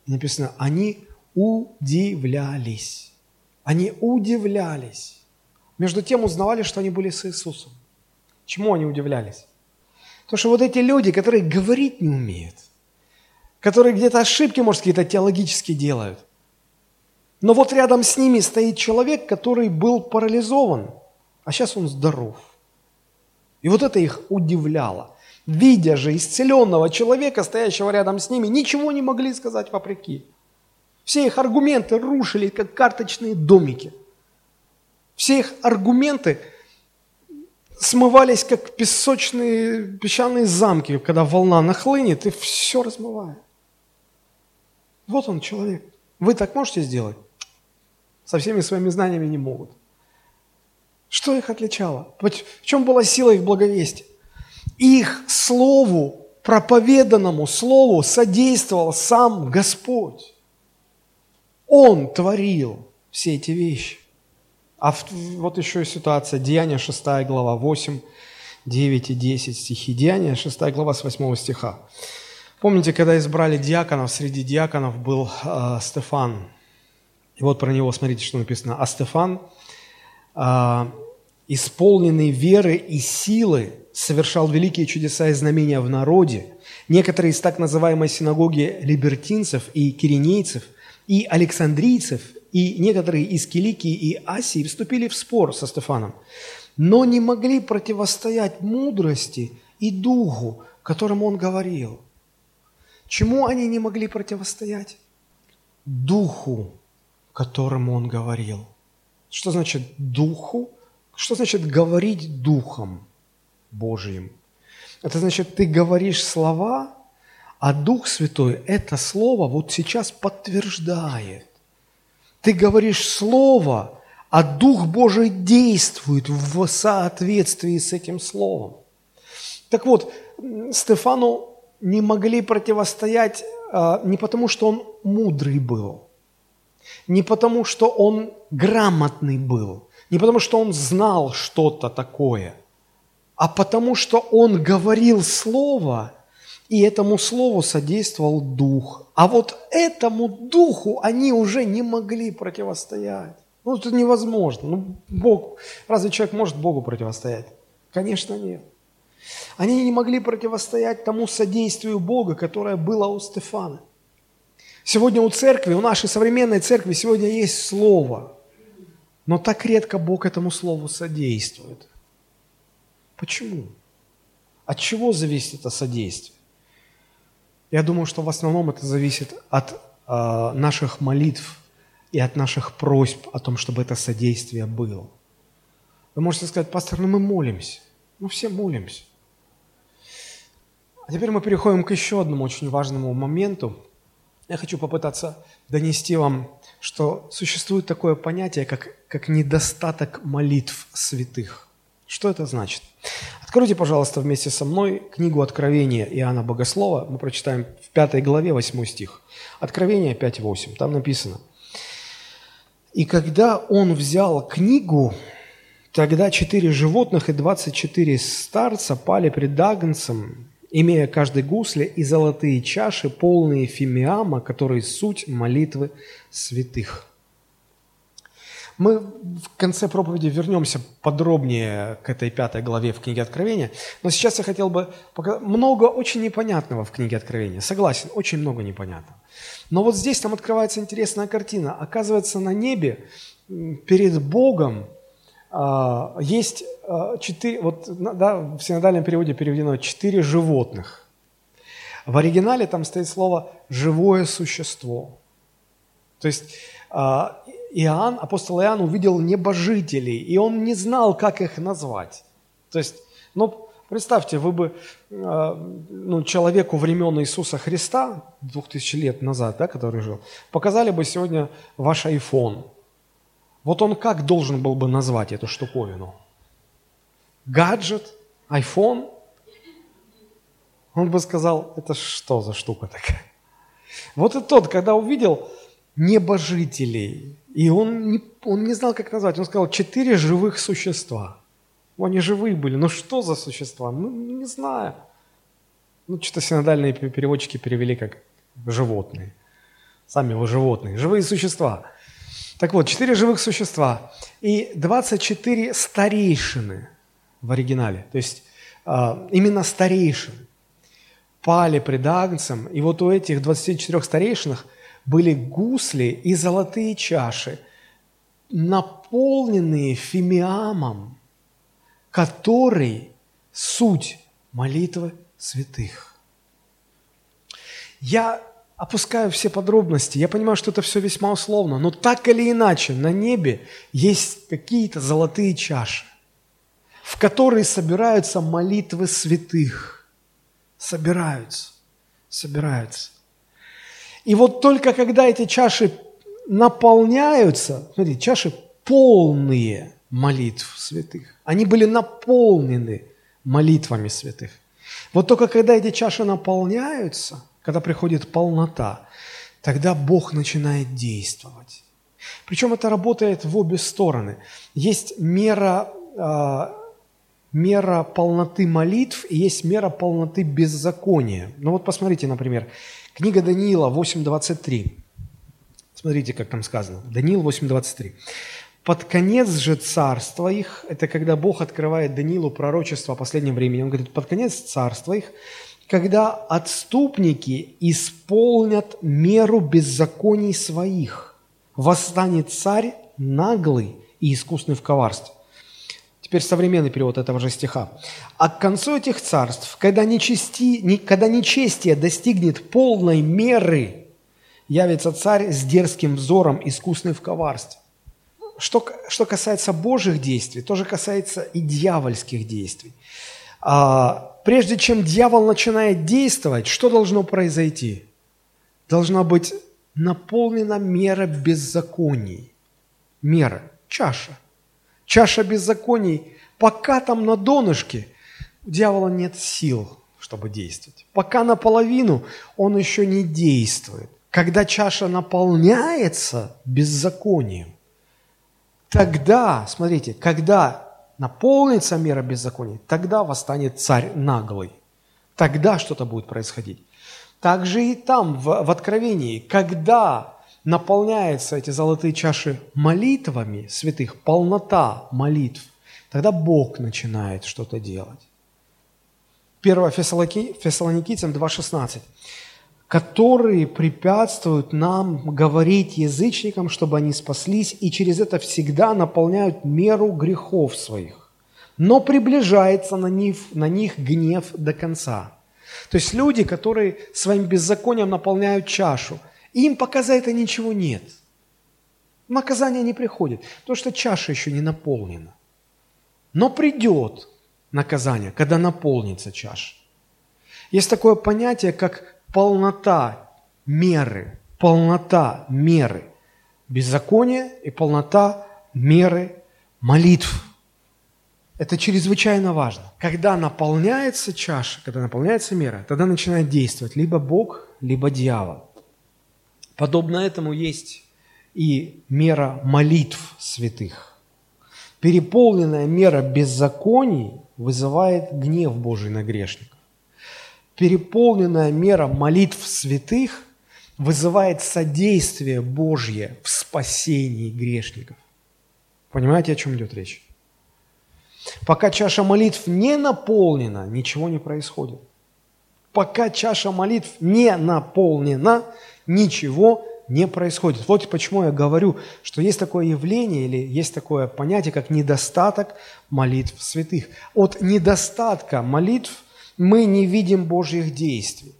написано, они удивлялись. Они удивлялись. Между тем узнавали, что они были с Иисусом. Чему они удивлялись? Потому что вот эти люди, которые говорить не умеют – которые где-то ошибки, может, какие-то теологические делают. Но вот рядом с ними стоит человек, который был парализован, а сейчас он здоров. И вот это их удивляло. Видя же исцеленного человека, стоящего рядом с ними, ничего не могли сказать вопреки. Все их аргументы рушили, как карточные домики. Все их аргументы смывались, как песочные песчаные замки, когда волна нахлынет и все размывает. Вот он человек. Вы так можете сделать? Со всеми своими знаниями не могут. Что их отличало? В чем была сила их благовестия? Их слову, проповеданному слову содействовал сам Господь. Он творил все эти вещи. А вот еще ситуация, Деяния 6 глава, 8, 9 и 10 стихи. Деяния 6 глава с 8 стиха. Помните, когда избрали диаконов, среди диаконов был э, Стефан. И вот про него смотрите, что написано. А Стефан, э, исполненный веры и силы, совершал великие чудеса и знамения в народе. Некоторые из так называемой синагоги либертинцев и киринейцев, и александрийцев, и некоторые из Киликии и Асии вступили в спор со Стефаном, но не могли противостоять мудрости и духу, которому он говорил. Чему они не могли противостоять? Духу, которому он говорил. Что значит духу? Что значит говорить духом Божьим? Это значит, ты говоришь слова, а Дух Святой это слово вот сейчас подтверждает. Ты говоришь слово, а Дух Божий действует в соответствии с этим словом. Так вот, Стефану не могли противостоять а, не потому, что он мудрый был, не потому, что он грамотный был, не потому, что он знал что-то такое, а потому, что он говорил слово, и этому слову содействовал дух. А вот этому духу они уже не могли противостоять. Ну, это невозможно. Ну, Бог, разве человек может Богу противостоять? Конечно, нет. Они не могли противостоять тому содействию Бога, которое было у Стефана. Сегодня у церкви, у нашей современной церкви сегодня есть Слово, но так редко Бог этому Слову содействует. Почему? От чего зависит это содействие? Я думаю, что в основном это зависит от э, наших молитв и от наших просьб о том, чтобы это содействие было. Вы можете сказать, пастор, ну мы молимся. Ну все молимся. Теперь мы переходим к еще одному очень важному моменту. Я хочу попытаться донести вам, что существует такое понятие, как, как недостаток молитв святых. Что это значит? Откройте, пожалуйста, вместе со мной книгу Откровения Иоанна Богослова. Мы прочитаем в пятой главе 8 стих. Откровение 5.8. Там написано. «И когда он взял книгу, тогда четыре животных и двадцать четыре старца пали пред Агнцем, имея каждый гусле и золотые чаши, полные фимиама, которые суть молитвы святых. Мы в конце проповеди вернемся подробнее к этой пятой главе в книге Откровения, но сейчас я хотел бы показать много очень непонятного в книге Откровения. Согласен, очень много непонятного. Но вот здесь нам открывается интересная картина. Оказывается, на небе перед Богом есть а, четыре, вот да, в синодальном переводе переведено четыре животных. В оригинале там стоит слово «живое существо». То есть а, Иоанн, апостол Иоанн увидел небожителей, и он не знал, как их назвать. То есть, ну, представьте, вы бы ну, человеку времен Иисуса Христа, двух тысяч лет назад, да, который жил, показали бы сегодня ваш iPhone – вот он как должен был бы назвать эту штуковину? Гаджет? iPhone? Он бы сказал, это что за штука такая? Вот и тот, когда увидел небожителей, и он не, он не знал, как назвать, он сказал, четыре живых существа. Ну, они живые были, но что за существа? Ну, не знаю. Ну, что-то синодальные переводчики перевели как животные. Сами вы животные. Живые существа. Так вот, четыре живых существа и 24 старейшины в оригинале. То есть а, именно старейшины пали пред Агнцем, и вот у этих 24 старейшинах были гусли и золотые чаши, наполненные фимиамом, который суть молитвы святых. Я опускаю все подробности. Я понимаю, что это все весьма условно, но так или иначе на небе есть какие-то золотые чаши, в которые собираются молитвы святых. Собираются, собираются. И вот только когда эти чаши наполняются, смотрите, чаши полные молитв святых, они были наполнены молитвами святых. Вот только когда эти чаши наполняются – когда приходит полнота, тогда Бог начинает действовать. Причем это работает в обе стороны. Есть мера, э, мера полноты молитв и есть мера полноты беззакония. Ну вот посмотрите, например, книга Даниила 8.23. Смотрите, как там сказано. Даниил 8.23. Под конец же царства их, это когда Бог открывает Даниилу пророчество о последнем времени, он говорит, под конец царства их, когда отступники исполнят меру беззаконий своих, восстанет царь наглый и искусный в коварстве. Теперь современный перевод этого же стиха. А к концу этих царств, когда, нечести, когда нечестие достигнет полной меры, явится царь с дерзким взором, искусный в коварстве. Что, что касается Божьих действий, тоже касается и дьявольских действий. А, прежде чем дьявол начинает действовать, что должно произойти? Должна быть наполнена мера беззаконий. Мера, чаша. Чаша беззаконий. Пока там на донышке у дьявола нет сил, чтобы действовать. Пока наполовину он еще не действует. Когда чаша наполняется беззаконием, тогда, смотрите, когда наполнится мера беззакония, тогда восстанет царь наглый. Тогда что-то будет происходить. Также и там, в, в Откровении, когда наполняются эти золотые чаши молитвами святых, полнота молитв, тогда Бог начинает что-то делать. 1 Фессалоникийцам 2.16 которые препятствуют нам говорить язычникам, чтобы они спаслись, и через это всегда наполняют меру грехов своих. Но приближается на них, на них гнев до конца. То есть люди, которые своим беззаконием наполняют чашу, им пока за это ничего нет. Наказание не приходит, потому что чаша еще не наполнена. Но придет наказание, когда наполнится чаша. Есть такое понятие, как полнота меры, полнота меры беззакония и полнота меры молитв. Это чрезвычайно важно. Когда наполняется чаша, когда наполняется мера, тогда начинает действовать либо Бог, либо дьявол. Подобно этому есть и мера молитв святых. Переполненная мера беззаконий вызывает гнев Божий на грешника переполненная мера молитв святых вызывает содействие Божье в спасении грешников. Понимаете, о чем идет речь? Пока чаша молитв не наполнена, ничего не происходит. Пока чаша молитв не наполнена, ничего не происходит. Вот почему я говорю, что есть такое явление или есть такое понятие, как недостаток молитв святых. От недостатка молитв мы не видим Божьих действий.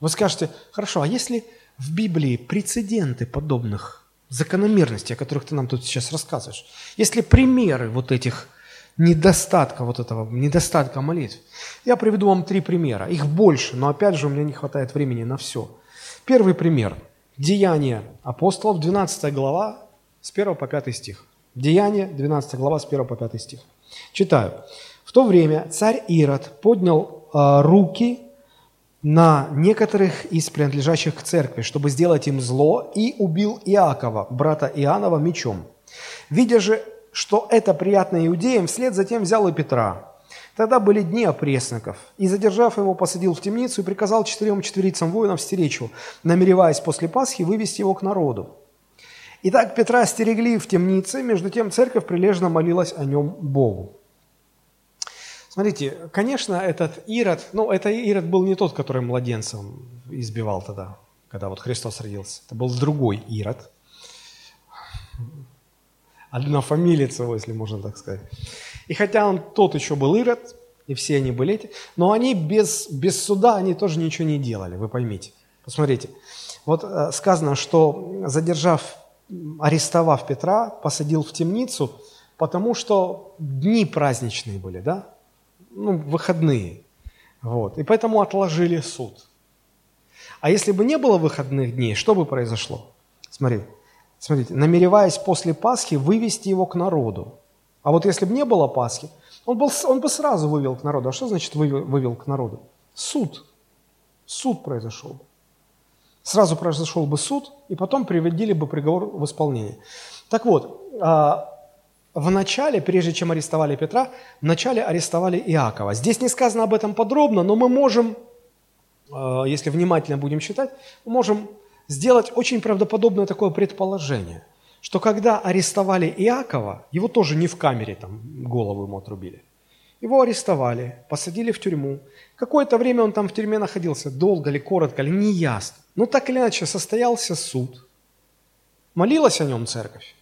Вы скажете, хорошо, а если в Библии прецеденты подобных закономерностей, о которых ты нам тут сейчас рассказываешь, если примеры вот этих недостатка вот этого, недостатка молитв, я приведу вам три примера. Их больше, но опять же у меня не хватает времени на все. Первый пример. Деяния апостолов, 12 глава, с 1 по 5 стих. Деяния, 12 глава, с 1 по 5 стих. Читаю. То время царь Ирод поднял э, руки на некоторых из принадлежащих к церкви, чтобы сделать им зло, и убил Иакова, брата Иоаннова, мечом. Видя же, что это приятно иудеям, вслед затем взял и Петра. Тогда были дни опресноков, и, задержав его, посадил в темницу и приказал четырем четверицам воинов стеречь его, намереваясь после Пасхи вывести его к народу. Итак, Петра стерегли в темнице, между тем церковь прилежно молилась о нем Богу. Смотрите, конечно, этот Ирод, ну, это Ирод был не тот, который младенцем избивал тогда, когда вот Христос родился. Это был другой Ирод. Однофамилец его, если можно так сказать. И хотя он тот еще был Ирод, и все они были эти, но они без, без суда, они тоже ничего не делали, вы поймите. Посмотрите, вот э, сказано, что задержав, арестовав Петра, посадил в темницу, потому что дни праздничные были, да? Ну, выходные. Вот. И поэтому отложили суд. А если бы не было выходных дней, что бы произошло? Смотри, смотрите, намереваясь после Пасхи вывести его к народу. А вот если бы не было Пасхи, он, был, он бы сразу вывел к народу. А что значит вывел, вывел к народу? Суд. Суд произошел бы. Сразу произошел бы суд, и потом приводили бы приговор в исполнение. Так вот, а, в начале, прежде чем арестовали Петра, в начале арестовали Иакова. Здесь не сказано об этом подробно, но мы можем, э, если внимательно будем читать, мы можем сделать очень правдоподобное такое предположение, что когда арестовали Иакова, его тоже не в камере там голову ему отрубили. Его арестовали, посадили в тюрьму. Какое-то время он там в тюрьме находился, долго ли, коротко ли, не ясно. Но так или иначе состоялся суд. Молилась о нем церковь?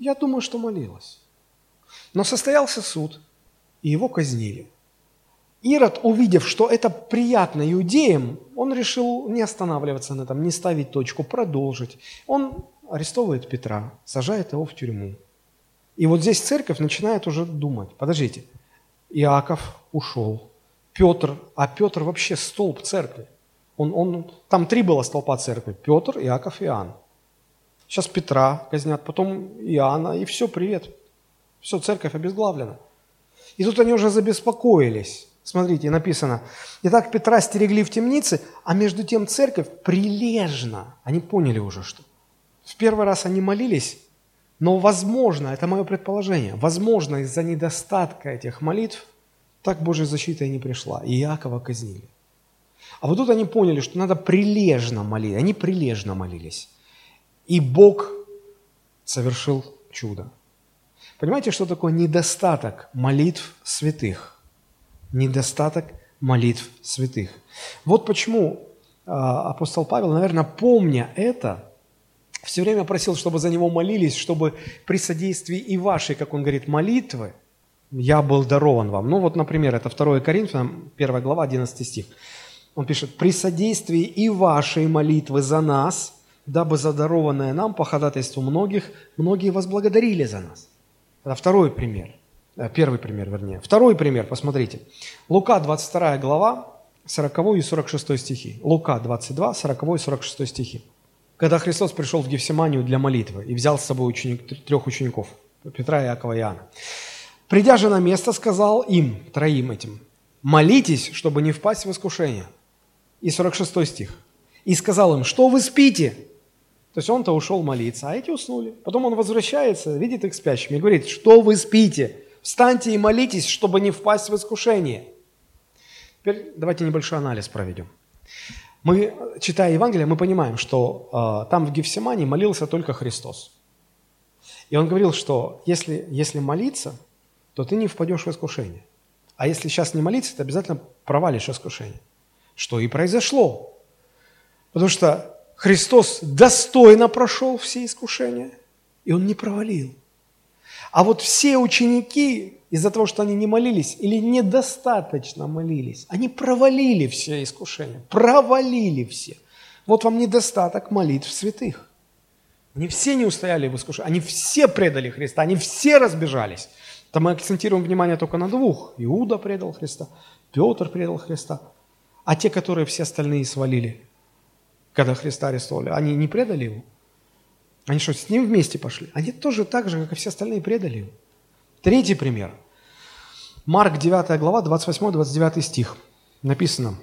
Я думаю, что молилась. Но состоялся суд, и его казнили. Ирод, увидев, что это приятно иудеям, он решил не останавливаться на этом, не ставить точку, продолжить. Он арестовывает Петра, сажает его в тюрьму. И вот здесь церковь начинает уже думать, подождите, Иаков ушел, Петр, а Петр вообще столб церкви. Он, он, там три было столпа церкви, Петр, Иаков и Иоанн. Сейчас Петра казнят, потом Иоанна, и все, привет. Все, церковь обезглавлена. И тут они уже забеспокоились. Смотрите, написано, «Итак, Петра стерегли в темнице, а между тем церковь прилежно». Они поняли уже, что в первый раз они молились, но возможно, это мое предположение, возможно, из-за недостатка этих молитв так Божья защита и не пришла, и Иакова казнили. А вот тут они поняли, что надо прилежно молить. Они прилежно молились. И Бог совершил чудо. Понимаете, что такое недостаток молитв святых? Недостаток молитв святых. Вот почему а, апостол Павел, наверное, помня это, все время просил, чтобы за него молились, чтобы при содействии и вашей, как он говорит, молитвы, я был дарован вам. Ну вот, например, это 2 Коринфянам, 1 глава, 11 стих. Он пишет, при содействии и вашей молитвы за нас, дабы задарованное нам по ходатайству многих, многие возблагодарили за нас. Это второй пример. Э, первый пример, вернее. Второй пример, посмотрите. Лука, 22 глава, 40 и 46 стихи. Лука, 22, 40 и 46 стихи когда Христос пришел в Гефсиманию для молитвы и взял с собой ученик, трех учеников, Петра, Иакова и Иоанна. Придя же на место, сказал им, троим этим, молитесь, чтобы не впасть в искушение. И 46 стих. И сказал им, что вы спите? То есть он-то ушел молиться, а эти уснули. Потом он возвращается, видит их спящими и говорит, что вы спите? Встаньте и молитесь, чтобы не впасть в искушение. Теперь давайте небольшой анализ проведем. Мы, читая Евангелие, мы понимаем, что э, там в Гефсимании молился только Христос. И он говорил, что если, если молиться, то ты не впадешь в искушение. А если сейчас не молиться, ты обязательно провалишь искушение. Что и произошло. Потому что Христос достойно прошел все искушения, и Он не провалил. А вот все ученики из-за того, что они не молились или недостаточно молились, они провалили все искушения, провалили все. Вот вам недостаток молитв святых. Они все не устояли в искушении, они все предали Христа, они все разбежались. Там мы акцентируем внимание только на двух. Иуда предал Христа, Петр предал Христа. А те, которые все остальные свалили, когда Христа арестовали, они не предали его? Они что, с ним вместе пошли? Они тоже так же, как и все остальные, предали его. Третий пример. Марк 9 глава, 28-29 стих. Написано.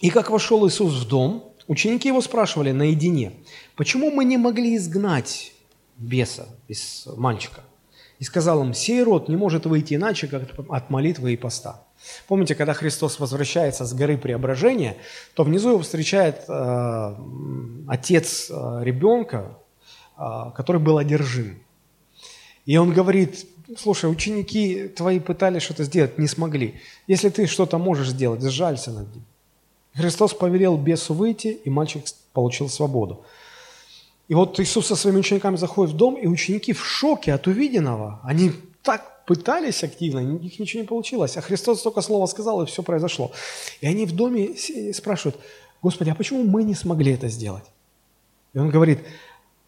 «И как вошел Иисус в дом, ученики его спрашивали наедине, почему мы не могли изгнать беса из мальчика? И сказал им, сей род не может выйти иначе, как от молитвы и поста». Помните, когда Христос возвращается с горы преображения, то внизу его встречает э, отец э, ребенка, э, который был одержим. И он говорит, слушай, ученики твои пытались что-то сделать, не смогли. Если ты что-то можешь сделать, сжалься над ним. Христос повелел бесу выйти, и мальчик получил свободу. И вот Иисус со своими учениками заходит в дом, и ученики в шоке от увиденного. Они так пытались активно, у них ничего не получилось. А Христос только слово сказал, и все произошло. И они в доме спрашивают, Господи, а почему мы не смогли это сделать? И он говорит,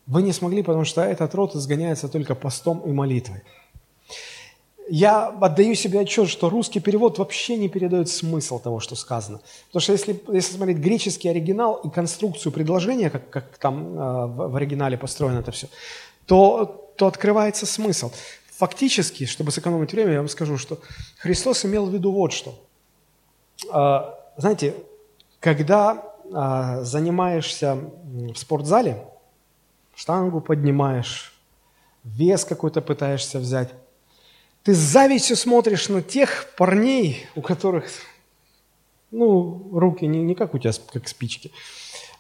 вы не смогли, потому что этот род изгоняется только постом и молитвой я отдаю себе отчет, что русский перевод вообще не передает смысл того, что сказано. Потому что если, если смотреть греческий оригинал и конструкцию предложения, как, как там э, в, в оригинале построено это все, то, то открывается смысл. Фактически, чтобы сэкономить время, я вам скажу, что Христос имел в виду вот что. Э, знаете, когда э, занимаешься в спортзале, штангу поднимаешь, вес какой-то пытаешься взять, ты с завистью смотришь на тех парней, у которых, ну, руки не, не как у тебя, как спички,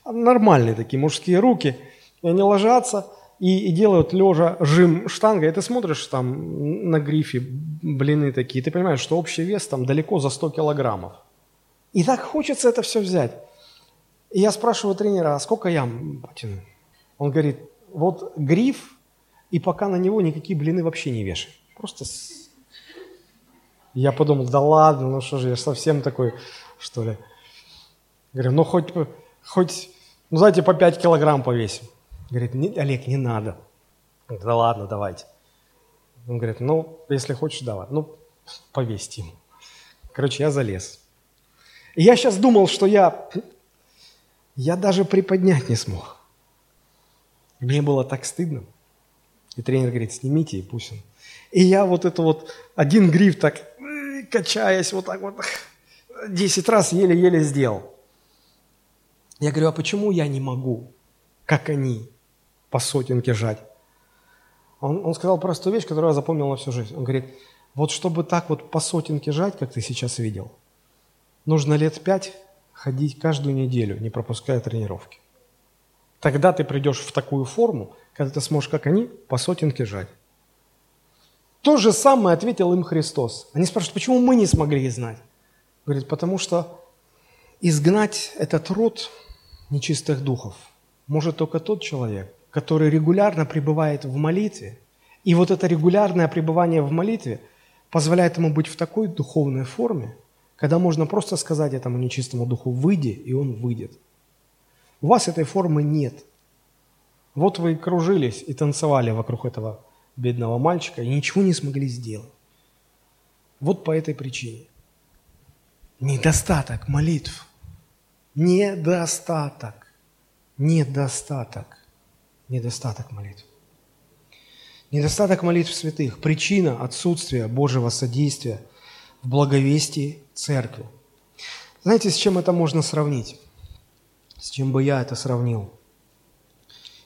а нормальные такие мужские руки. И они ложатся, и, и делают лежа жим штангой, и ты смотришь там на грифе блины такие, ты понимаешь, что общий вес там далеко за 100 килограммов. И так хочется это все взять. И я спрашиваю тренера, а сколько ям потяну? Он говорит, вот гриф, и пока на него никакие блины вообще не вешай. Просто с... Я подумал, да ладно, ну что же, я совсем такой, что ли. Говорю, ну хоть, хоть, ну знаете, по 5 килограмм повесим. Говорит, не, Олег, не надо. Да ладно, давайте. Он говорит, ну, если хочешь, давай. Ну, повесьте ему. Короче, я залез. И я сейчас думал, что я, я даже приподнять не смог. Мне было так стыдно. И тренер говорит, снимите, и пусть он. И я вот это вот, один гриф так, качаясь вот так вот, 10 раз еле-еле сделал. Я говорю, а почему я не могу, как они, по сотенке жать? Он, он сказал простую вещь, которую я запомнил на всю жизнь. Он говорит, вот чтобы так вот по сотенке жать, как ты сейчас видел, нужно лет пять ходить каждую неделю, не пропуская тренировки. Тогда ты придешь в такую форму, когда ты сможешь, как они, по сотенке жать. То же самое ответил им Христос. Они спрашивают, почему мы не смогли знать? Говорит, потому что изгнать этот род нечистых духов может только тот человек, который регулярно пребывает в молитве. И вот это регулярное пребывание в молитве позволяет ему быть в такой духовной форме, когда можно просто сказать этому нечистому духу «выйди», и он выйдет. У вас этой формы нет. Вот вы кружились и танцевали вокруг этого бедного мальчика и ничего не смогли сделать. Вот по этой причине. Недостаток молитв. Недостаток. Недостаток. Недостаток молитв. Недостаток молитв святых. Причина отсутствия Божьего содействия в благовестии церкви. Знаете, с чем это можно сравнить? С чем бы я это сравнил?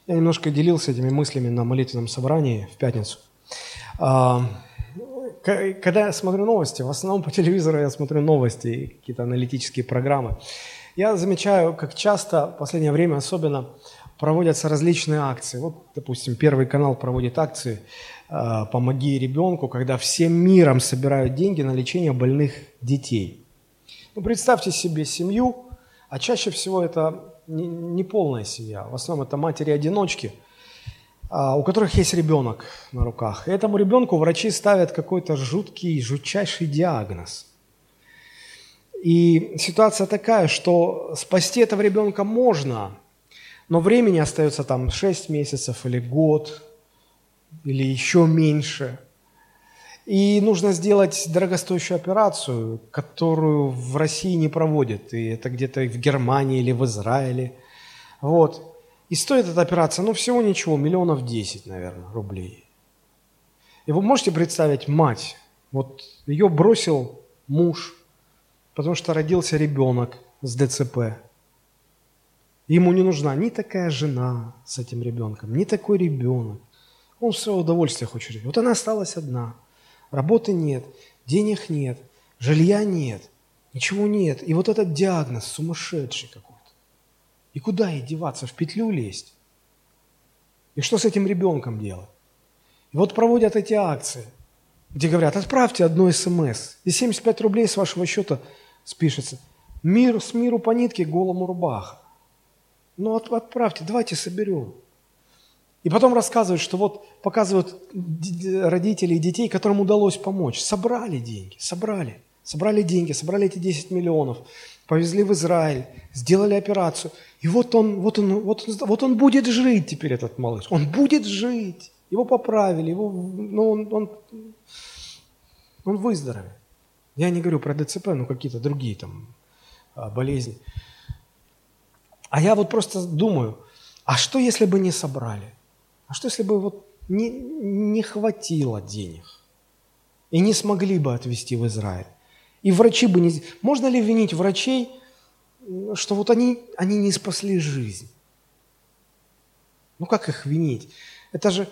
Я немножко делился этими мыслями на молитвенном собрании в пятницу. А, когда я смотрю новости, в основном по телевизору я смотрю новости, какие-то аналитические программы, я замечаю, как часто в последнее время особенно проводятся различные акции. Вот, допустим, Первый канал проводит акции а, «Помоги ребенку», когда всем миром собирают деньги на лечение больных детей. Ну, представьте себе семью, а чаще всего это не, не полная семья. В основном это матери-одиночки – а, у которых есть ребенок на руках. И этому ребенку врачи ставят какой-то жуткий, жутчайший диагноз. И ситуация такая, что спасти этого ребенка можно, но времени остается там 6 месяцев или год, или еще меньше. И нужно сделать дорогостоящую операцию, которую в России не проводят. И это где-то в Германии или в Израиле. Вот. И стоит эта операция, ну, всего ничего, миллионов 10, наверное, рублей. И вы можете представить мать, вот ее бросил муж, потому что родился ребенок с ДЦП. Ему не нужна ни такая жена с этим ребенком, ни такой ребенок. Он все удовольствие хочет жить. Вот она осталась одна. Работы нет, денег нет, жилья нет, ничего нет. И вот этот диагноз сумасшедший какой. И куда ей деваться? В петлю лезть? И что с этим ребенком делать? И вот проводят эти акции, где говорят, отправьте одно смс, и 75 рублей с вашего счета спишется. Мир с миру по нитке, голому рубаха. Ну, от, отправьте, давайте соберем. И потом рассказывают, что вот показывают родителей детей, которым удалось помочь. Собрали деньги, собрали. Собрали деньги, собрали эти 10 миллионов, повезли в Израиль, сделали операцию – и вот он, вот он, вот он, вот он будет жить теперь, этот малыш. Он будет жить. Его поправили, его, ну, он, он, он выздоровеет. Я не говорю про ДЦП, но какие-то другие там а, болезни. А я вот просто думаю, а что если бы не собрали? А что если бы вот не, не хватило денег? И не смогли бы отвезти в Израиль? И врачи бы не... Можно ли винить врачей, что вот они, они не спасли жизнь. Ну как их винить? Это же,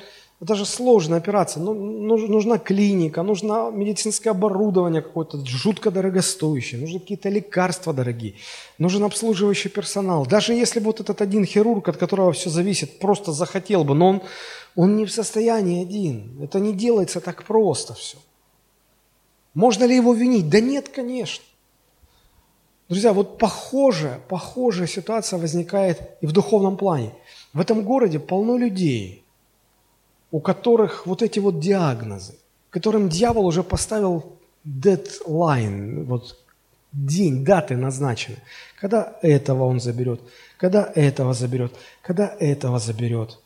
Это же сложная операция. Ну, нужна клиника, нужно медицинское оборудование какое-то жутко дорогостоящее, нужны какие-то лекарства дорогие, нужен обслуживающий персонал. Даже если вот этот один хирург, от которого все зависит, просто захотел бы, но он, он не в состоянии один. Это не делается так просто все. Можно ли его винить? Да нет, конечно. Друзья, вот похожая, похожая ситуация возникает и в духовном плане. В этом городе полно людей – у которых вот эти вот диагнозы, которым дьявол уже поставил дедлайн, вот день, даты назначены. Когда этого он заберет, когда этого заберет, когда этого заберет.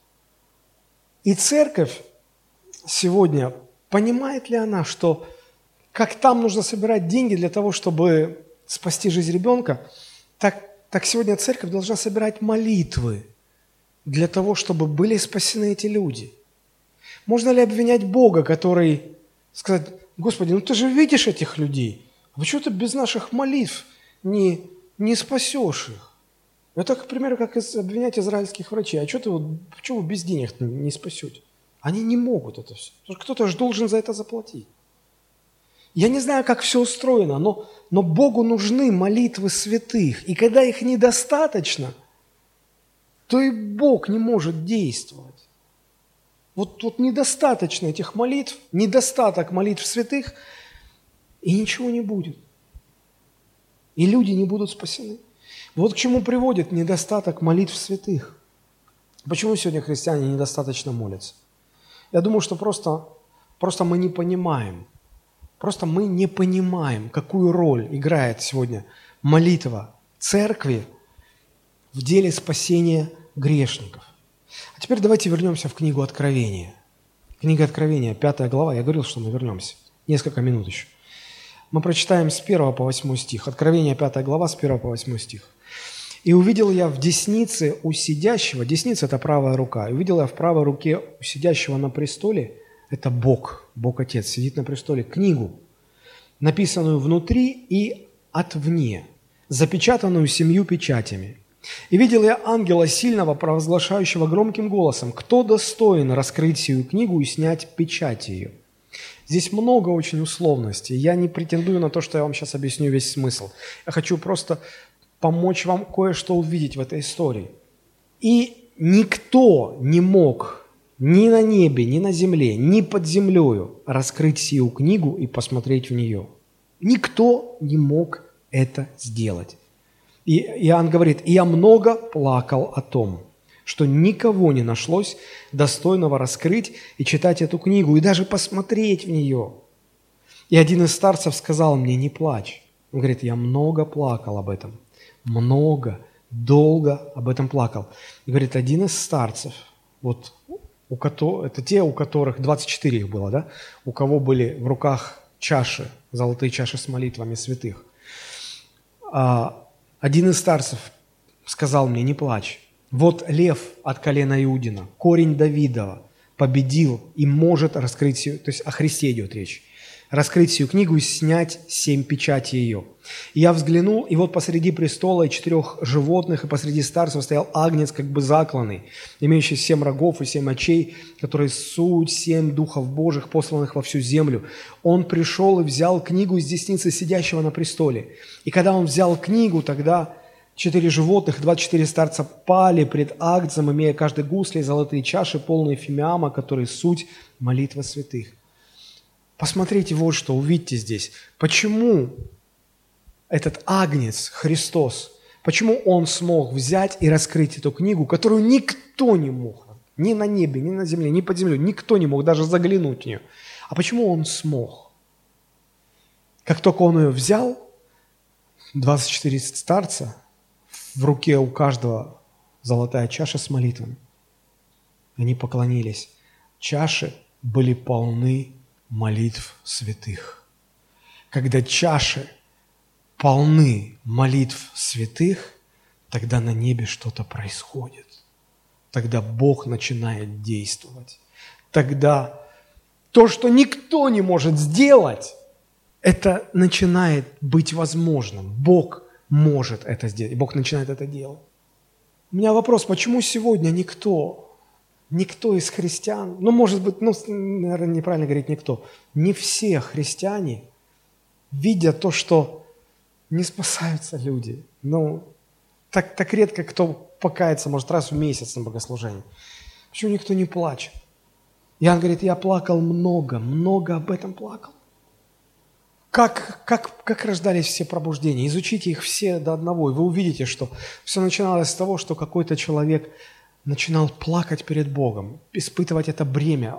И церковь сегодня, понимает ли она, что как там нужно собирать деньги для того, чтобы спасти жизнь ребенка, так, так сегодня церковь должна собирать молитвы для того, чтобы были спасены эти люди – можно ли обвинять Бога, который сказать, Господи, ну ты же видишь этих людей, а почему ты без наших молитв не, не спасешь их? Это, к примеру, как обвинять израильских врачей. А что ты вот, почему без денег не спасете? Они не могут это все. Кто-то же должен за это заплатить. Я не знаю, как все устроено, но, но Богу нужны молитвы святых. И когда их недостаточно, то и Бог не может действовать. Вот, вот недостаточно этих молитв, недостаток молитв святых, и ничего не будет. И люди не будут спасены. Вот к чему приводит недостаток молитв святых. Почему сегодня христиане недостаточно молятся? Я думаю, что просто, просто мы не понимаем, просто мы не понимаем, какую роль играет сегодня молитва церкви в деле спасения грешников. А теперь давайте вернемся в книгу Откровения. Книга Откровения, пятая глава. Я говорил, что мы вернемся. Несколько минут еще. Мы прочитаем с 1 по 8 стих. Откровение, пятая глава, с 1 по 8 стих. «И увидел я в деснице у сидящего, десница – это правая рука, и увидел я в правой руке у сидящего на престоле, это Бог, Бог Отец, сидит на престоле, книгу, написанную внутри и отвне, запечатанную семью печатями. И видел я ангела сильного, провозглашающего громким голосом, кто достоин раскрыть сию книгу и снять печать ее. Здесь много очень условностей. Я не претендую на то, что я вам сейчас объясню весь смысл. Я хочу просто помочь вам кое-что увидеть в этой истории. И никто не мог ни на небе, ни на земле, ни под землею раскрыть сию книгу и посмотреть в нее. Никто не мог это сделать. И Иоанн говорит, «И я много плакал о том, что никого не нашлось достойного раскрыть и читать эту книгу, и даже посмотреть в нее. И один из старцев сказал мне, не плачь. Он говорит, я много плакал об этом, много, долго об этом плакал. И говорит, один из старцев, вот у которых, это те, у которых 24 их было, да, у кого были в руках чаши, золотые чаши с молитвами святых, а, один из старцев сказал мне, не плачь. Вот лев от колена Иудина, корень Давидова, победил и может раскрыть, то есть о Христе идет речь, раскрыть сию книгу и снять семь печатей ее. И я взглянул, и вот посреди престола и четырех животных, и посреди старцев стоял агнец, как бы закланный, имеющий семь рогов и семь очей, которые суть семь духов Божьих, посланных во всю землю. Он пришел и взял книгу из десницы сидящего на престоле. И когда он взял книгу, тогда четыре животных, двадцать четыре старца пали пред агнцем, имея каждый гусли золотые чаши, полные фимиама, которые суть молитва святых. Посмотрите вот что, увидьте здесь. Почему этот агнец, Христос, почему он смог взять и раскрыть эту книгу, которую никто не мог, ни на небе, ни на земле, ни под землей, никто не мог даже заглянуть в нее. А почему он смог? Как только он ее взял, 24 старца, в руке у каждого золотая чаша с молитвами. Они поклонились. Чаши были полны молитв святых. Когда чаши полны молитв святых, тогда на небе что-то происходит. Тогда Бог начинает действовать. Тогда то, что никто не может сделать, это начинает быть возможным. Бог может это сделать. Бог начинает это делать. У меня вопрос, почему сегодня никто никто из христиан, ну, может быть, ну, наверное, неправильно говорить никто, не все христиане, видя то, что не спасаются люди, ну, так, так редко кто покается, может, раз в месяц на богослужении. Почему никто не плачет? Иоанн говорит, я плакал много, много об этом плакал. Как, как, как рождались все пробуждения? Изучите их все до одного, и вы увидите, что все начиналось с того, что какой-то человек начинал плакать перед Богом, испытывать это бремя,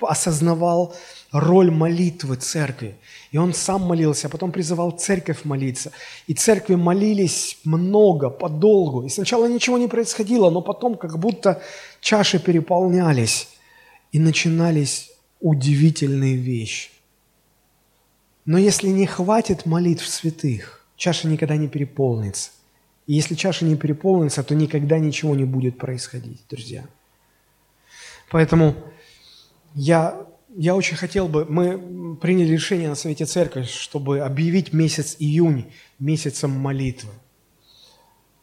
осознавал роль молитвы церкви. И он сам молился, а потом призывал церковь молиться. И церкви молились много, подолгу. И сначала ничего не происходило, но потом как будто чаши переполнялись. И начинались удивительные вещи. Но если не хватит молитв святых, чаша никогда не переполнится. И если чаша не переполнится, то никогда ничего не будет происходить, друзья. Поэтому я, я очень хотел бы, мы приняли решение на Совете Церкви, чтобы объявить месяц июнь месяцем молитвы.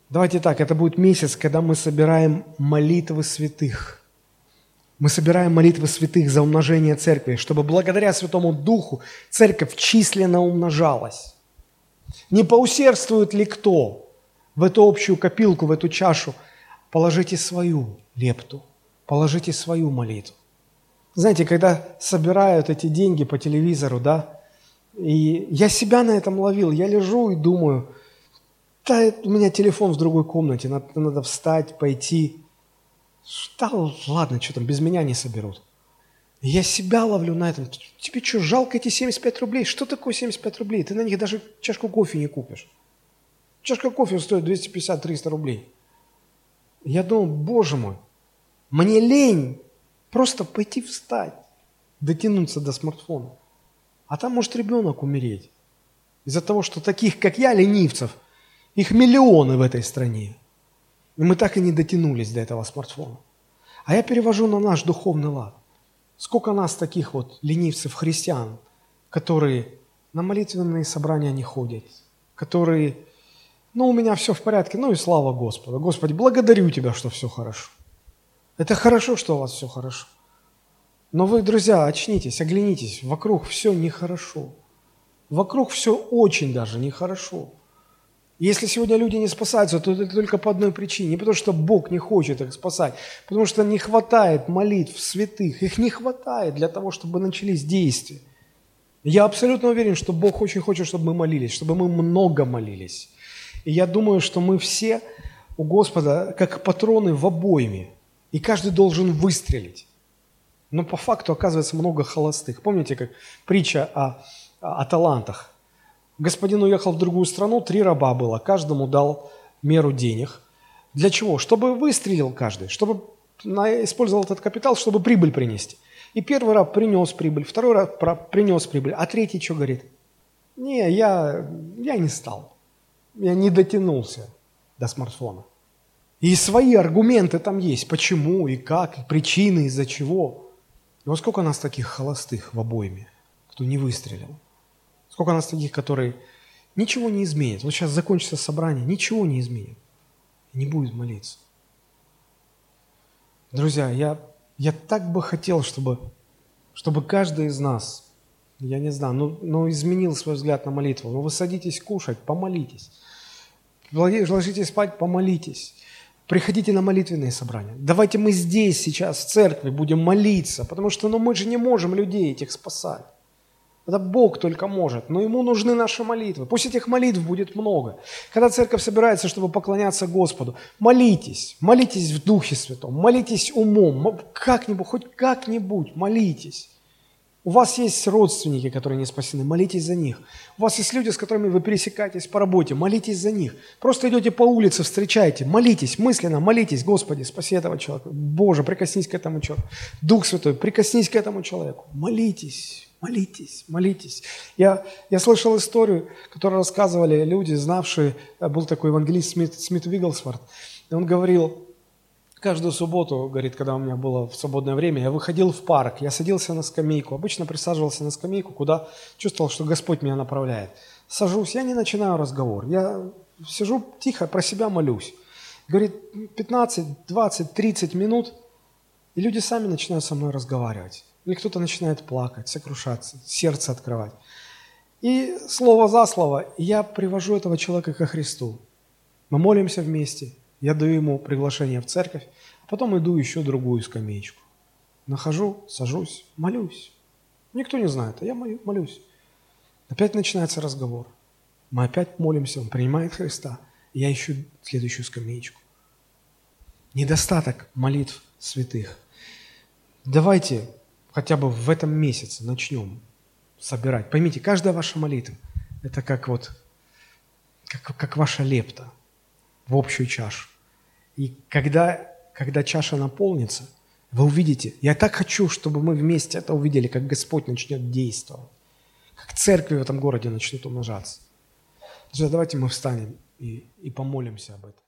Давайте так, это будет месяц, когда мы собираем молитвы святых. Мы собираем молитвы святых за умножение церкви, чтобы благодаря Святому Духу церковь численно умножалась. Не поусердствует ли кто в эту общую копилку, в эту чашу? Положите свою лепту, положите свою молитву. Знаете, когда собирают эти деньги по телевизору, да, и я себя на этом ловил, я лежу и думаю, да, у меня телефон в другой комнате, надо, надо встать, пойти. Да ладно, что там, без меня не соберут. Я себя ловлю на этом. Тебе что, жалко эти 75 рублей? Что такое 75 рублей? Ты на них даже чашку кофе не купишь. Чашка кофе стоит 250-300 рублей. Я думал, боже мой, мне лень Просто пойти встать, дотянуться до смартфона. А там может ребенок умереть. Из-за того, что таких, как я, ленивцев, их миллионы в этой стране. И мы так и не дотянулись до этого смартфона. А я перевожу на наш духовный лад. Сколько нас таких вот ленивцев христиан, которые на молитвенные собрания не ходят, которые, ну, у меня все в порядке, ну и слава Господу. Господи, благодарю Тебя, что все хорошо. Это хорошо, что у вас все хорошо. Но вы, друзья, очнитесь, оглянитесь. Вокруг все нехорошо. Вокруг все очень даже нехорошо. Если сегодня люди не спасаются, то это только по одной причине. Не потому, что Бог не хочет их спасать, потому что не хватает молитв святых. Их не хватает для того, чтобы начались действия. Я абсолютно уверен, что Бог очень хочет, чтобы мы молились, чтобы мы много молились. И я думаю, что мы все у Господа как патроны в обойме – и каждый должен выстрелить. Но по факту оказывается много холостых. Помните, как притча о, о талантах? Господин уехал в другую страну, три раба было, каждому дал меру денег. Для чего? Чтобы выстрелил каждый, чтобы использовал этот капитал, чтобы прибыль принести. И первый раб принес прибыль, второй раб принес прибыль, а третий что говорит? Не, я, я не стал, я не дотянулся до смартфона. И свои аргументы там есть, почему и как, и причины, из-за чего. И вот сколько нас таких холостых в обойме, кто не выстрелил. Сколько нас таких, которые ничего не изменят. Вот сейчас закончится собрание, ничего не изменит. Не будет молиться. Друзья, я, я так бы хотел, чтобы, чтобы каждый из нас, я не знаю, ну, ну изменил свой взгляд на молитву. Ну вы садитесь кушать, помолитесь. Ложитесь спать, помолитесь. Приходите на молитвенные собрания. Давайте мы здесь сейчас, в церкви, будем молиться, потому что ну, мы же не можем людей этих спасать. Это Бог только может, но Ему нужны наши молитвы. Пусть этих молитв будет много. Когда церковь собирается, чтобы поклоняться Господу, молитесь, молитесь в Духе Святом, молитесь умом, как-нибудь, хоть как-нибудь молитесь. У вас есть родственники, которые не спасены, молитесь за них. У вас есть люди, с которыми вы пересекаетесь по работе, молитесь за них. Просто идете по улице, встречайте, молитесь, мысленно молитесь, Господи, спаси этого человека. Боже, прикоснись к этому человеку. Дух Святой, прикоснись к этому человеку. Молитесь, молитесь, молитесь. Я, я слышал историю, которую рассказывали люди, знавшие, был такой евангелист Смит, Смит Вигглсворт, и он говорил, Каждую субботу, говорит, когда у меня было в свободное время, я выходил в парк, я садился на скамейку, обычно присаживался на скамейку, куда чувствовал, что Господь меня направляет. Сажусь, я не начинаю разговор, я сижу тихо, про себя молюсь. Говорит, 15, 20, 30 минут, И люди сами начинают со мной разговаривать. Или кто-то начинает плакать, сокрушаться, сердце открывать. И слово за слово я привожу этого человека ко Христу. Мы молимся вместе, я даю ему приглашение в церковь, а потом иду еще другую скамеечку. Нахожу, сажусь, молюсь. Никто не знает, а я молюсь. Опять начинается разговор. Мы опять молимся, он принимает Христа. И я ищу следующую скамеечку. Недостаток молитв святых. Давайте хотя бы в этом месяце начнем собирать. Поймите, каждая ваша молитва – это как вот, как, как ваша лепта в общую чашу. И когда, когда чаша наполнится, вы увидите, я так хочу, чтобы мы вместе это увидели, как Господь начнет действовать, как церкви в этом городе начнут умножаться. Друзья, давайте мы встанем и, и помолимся об этом.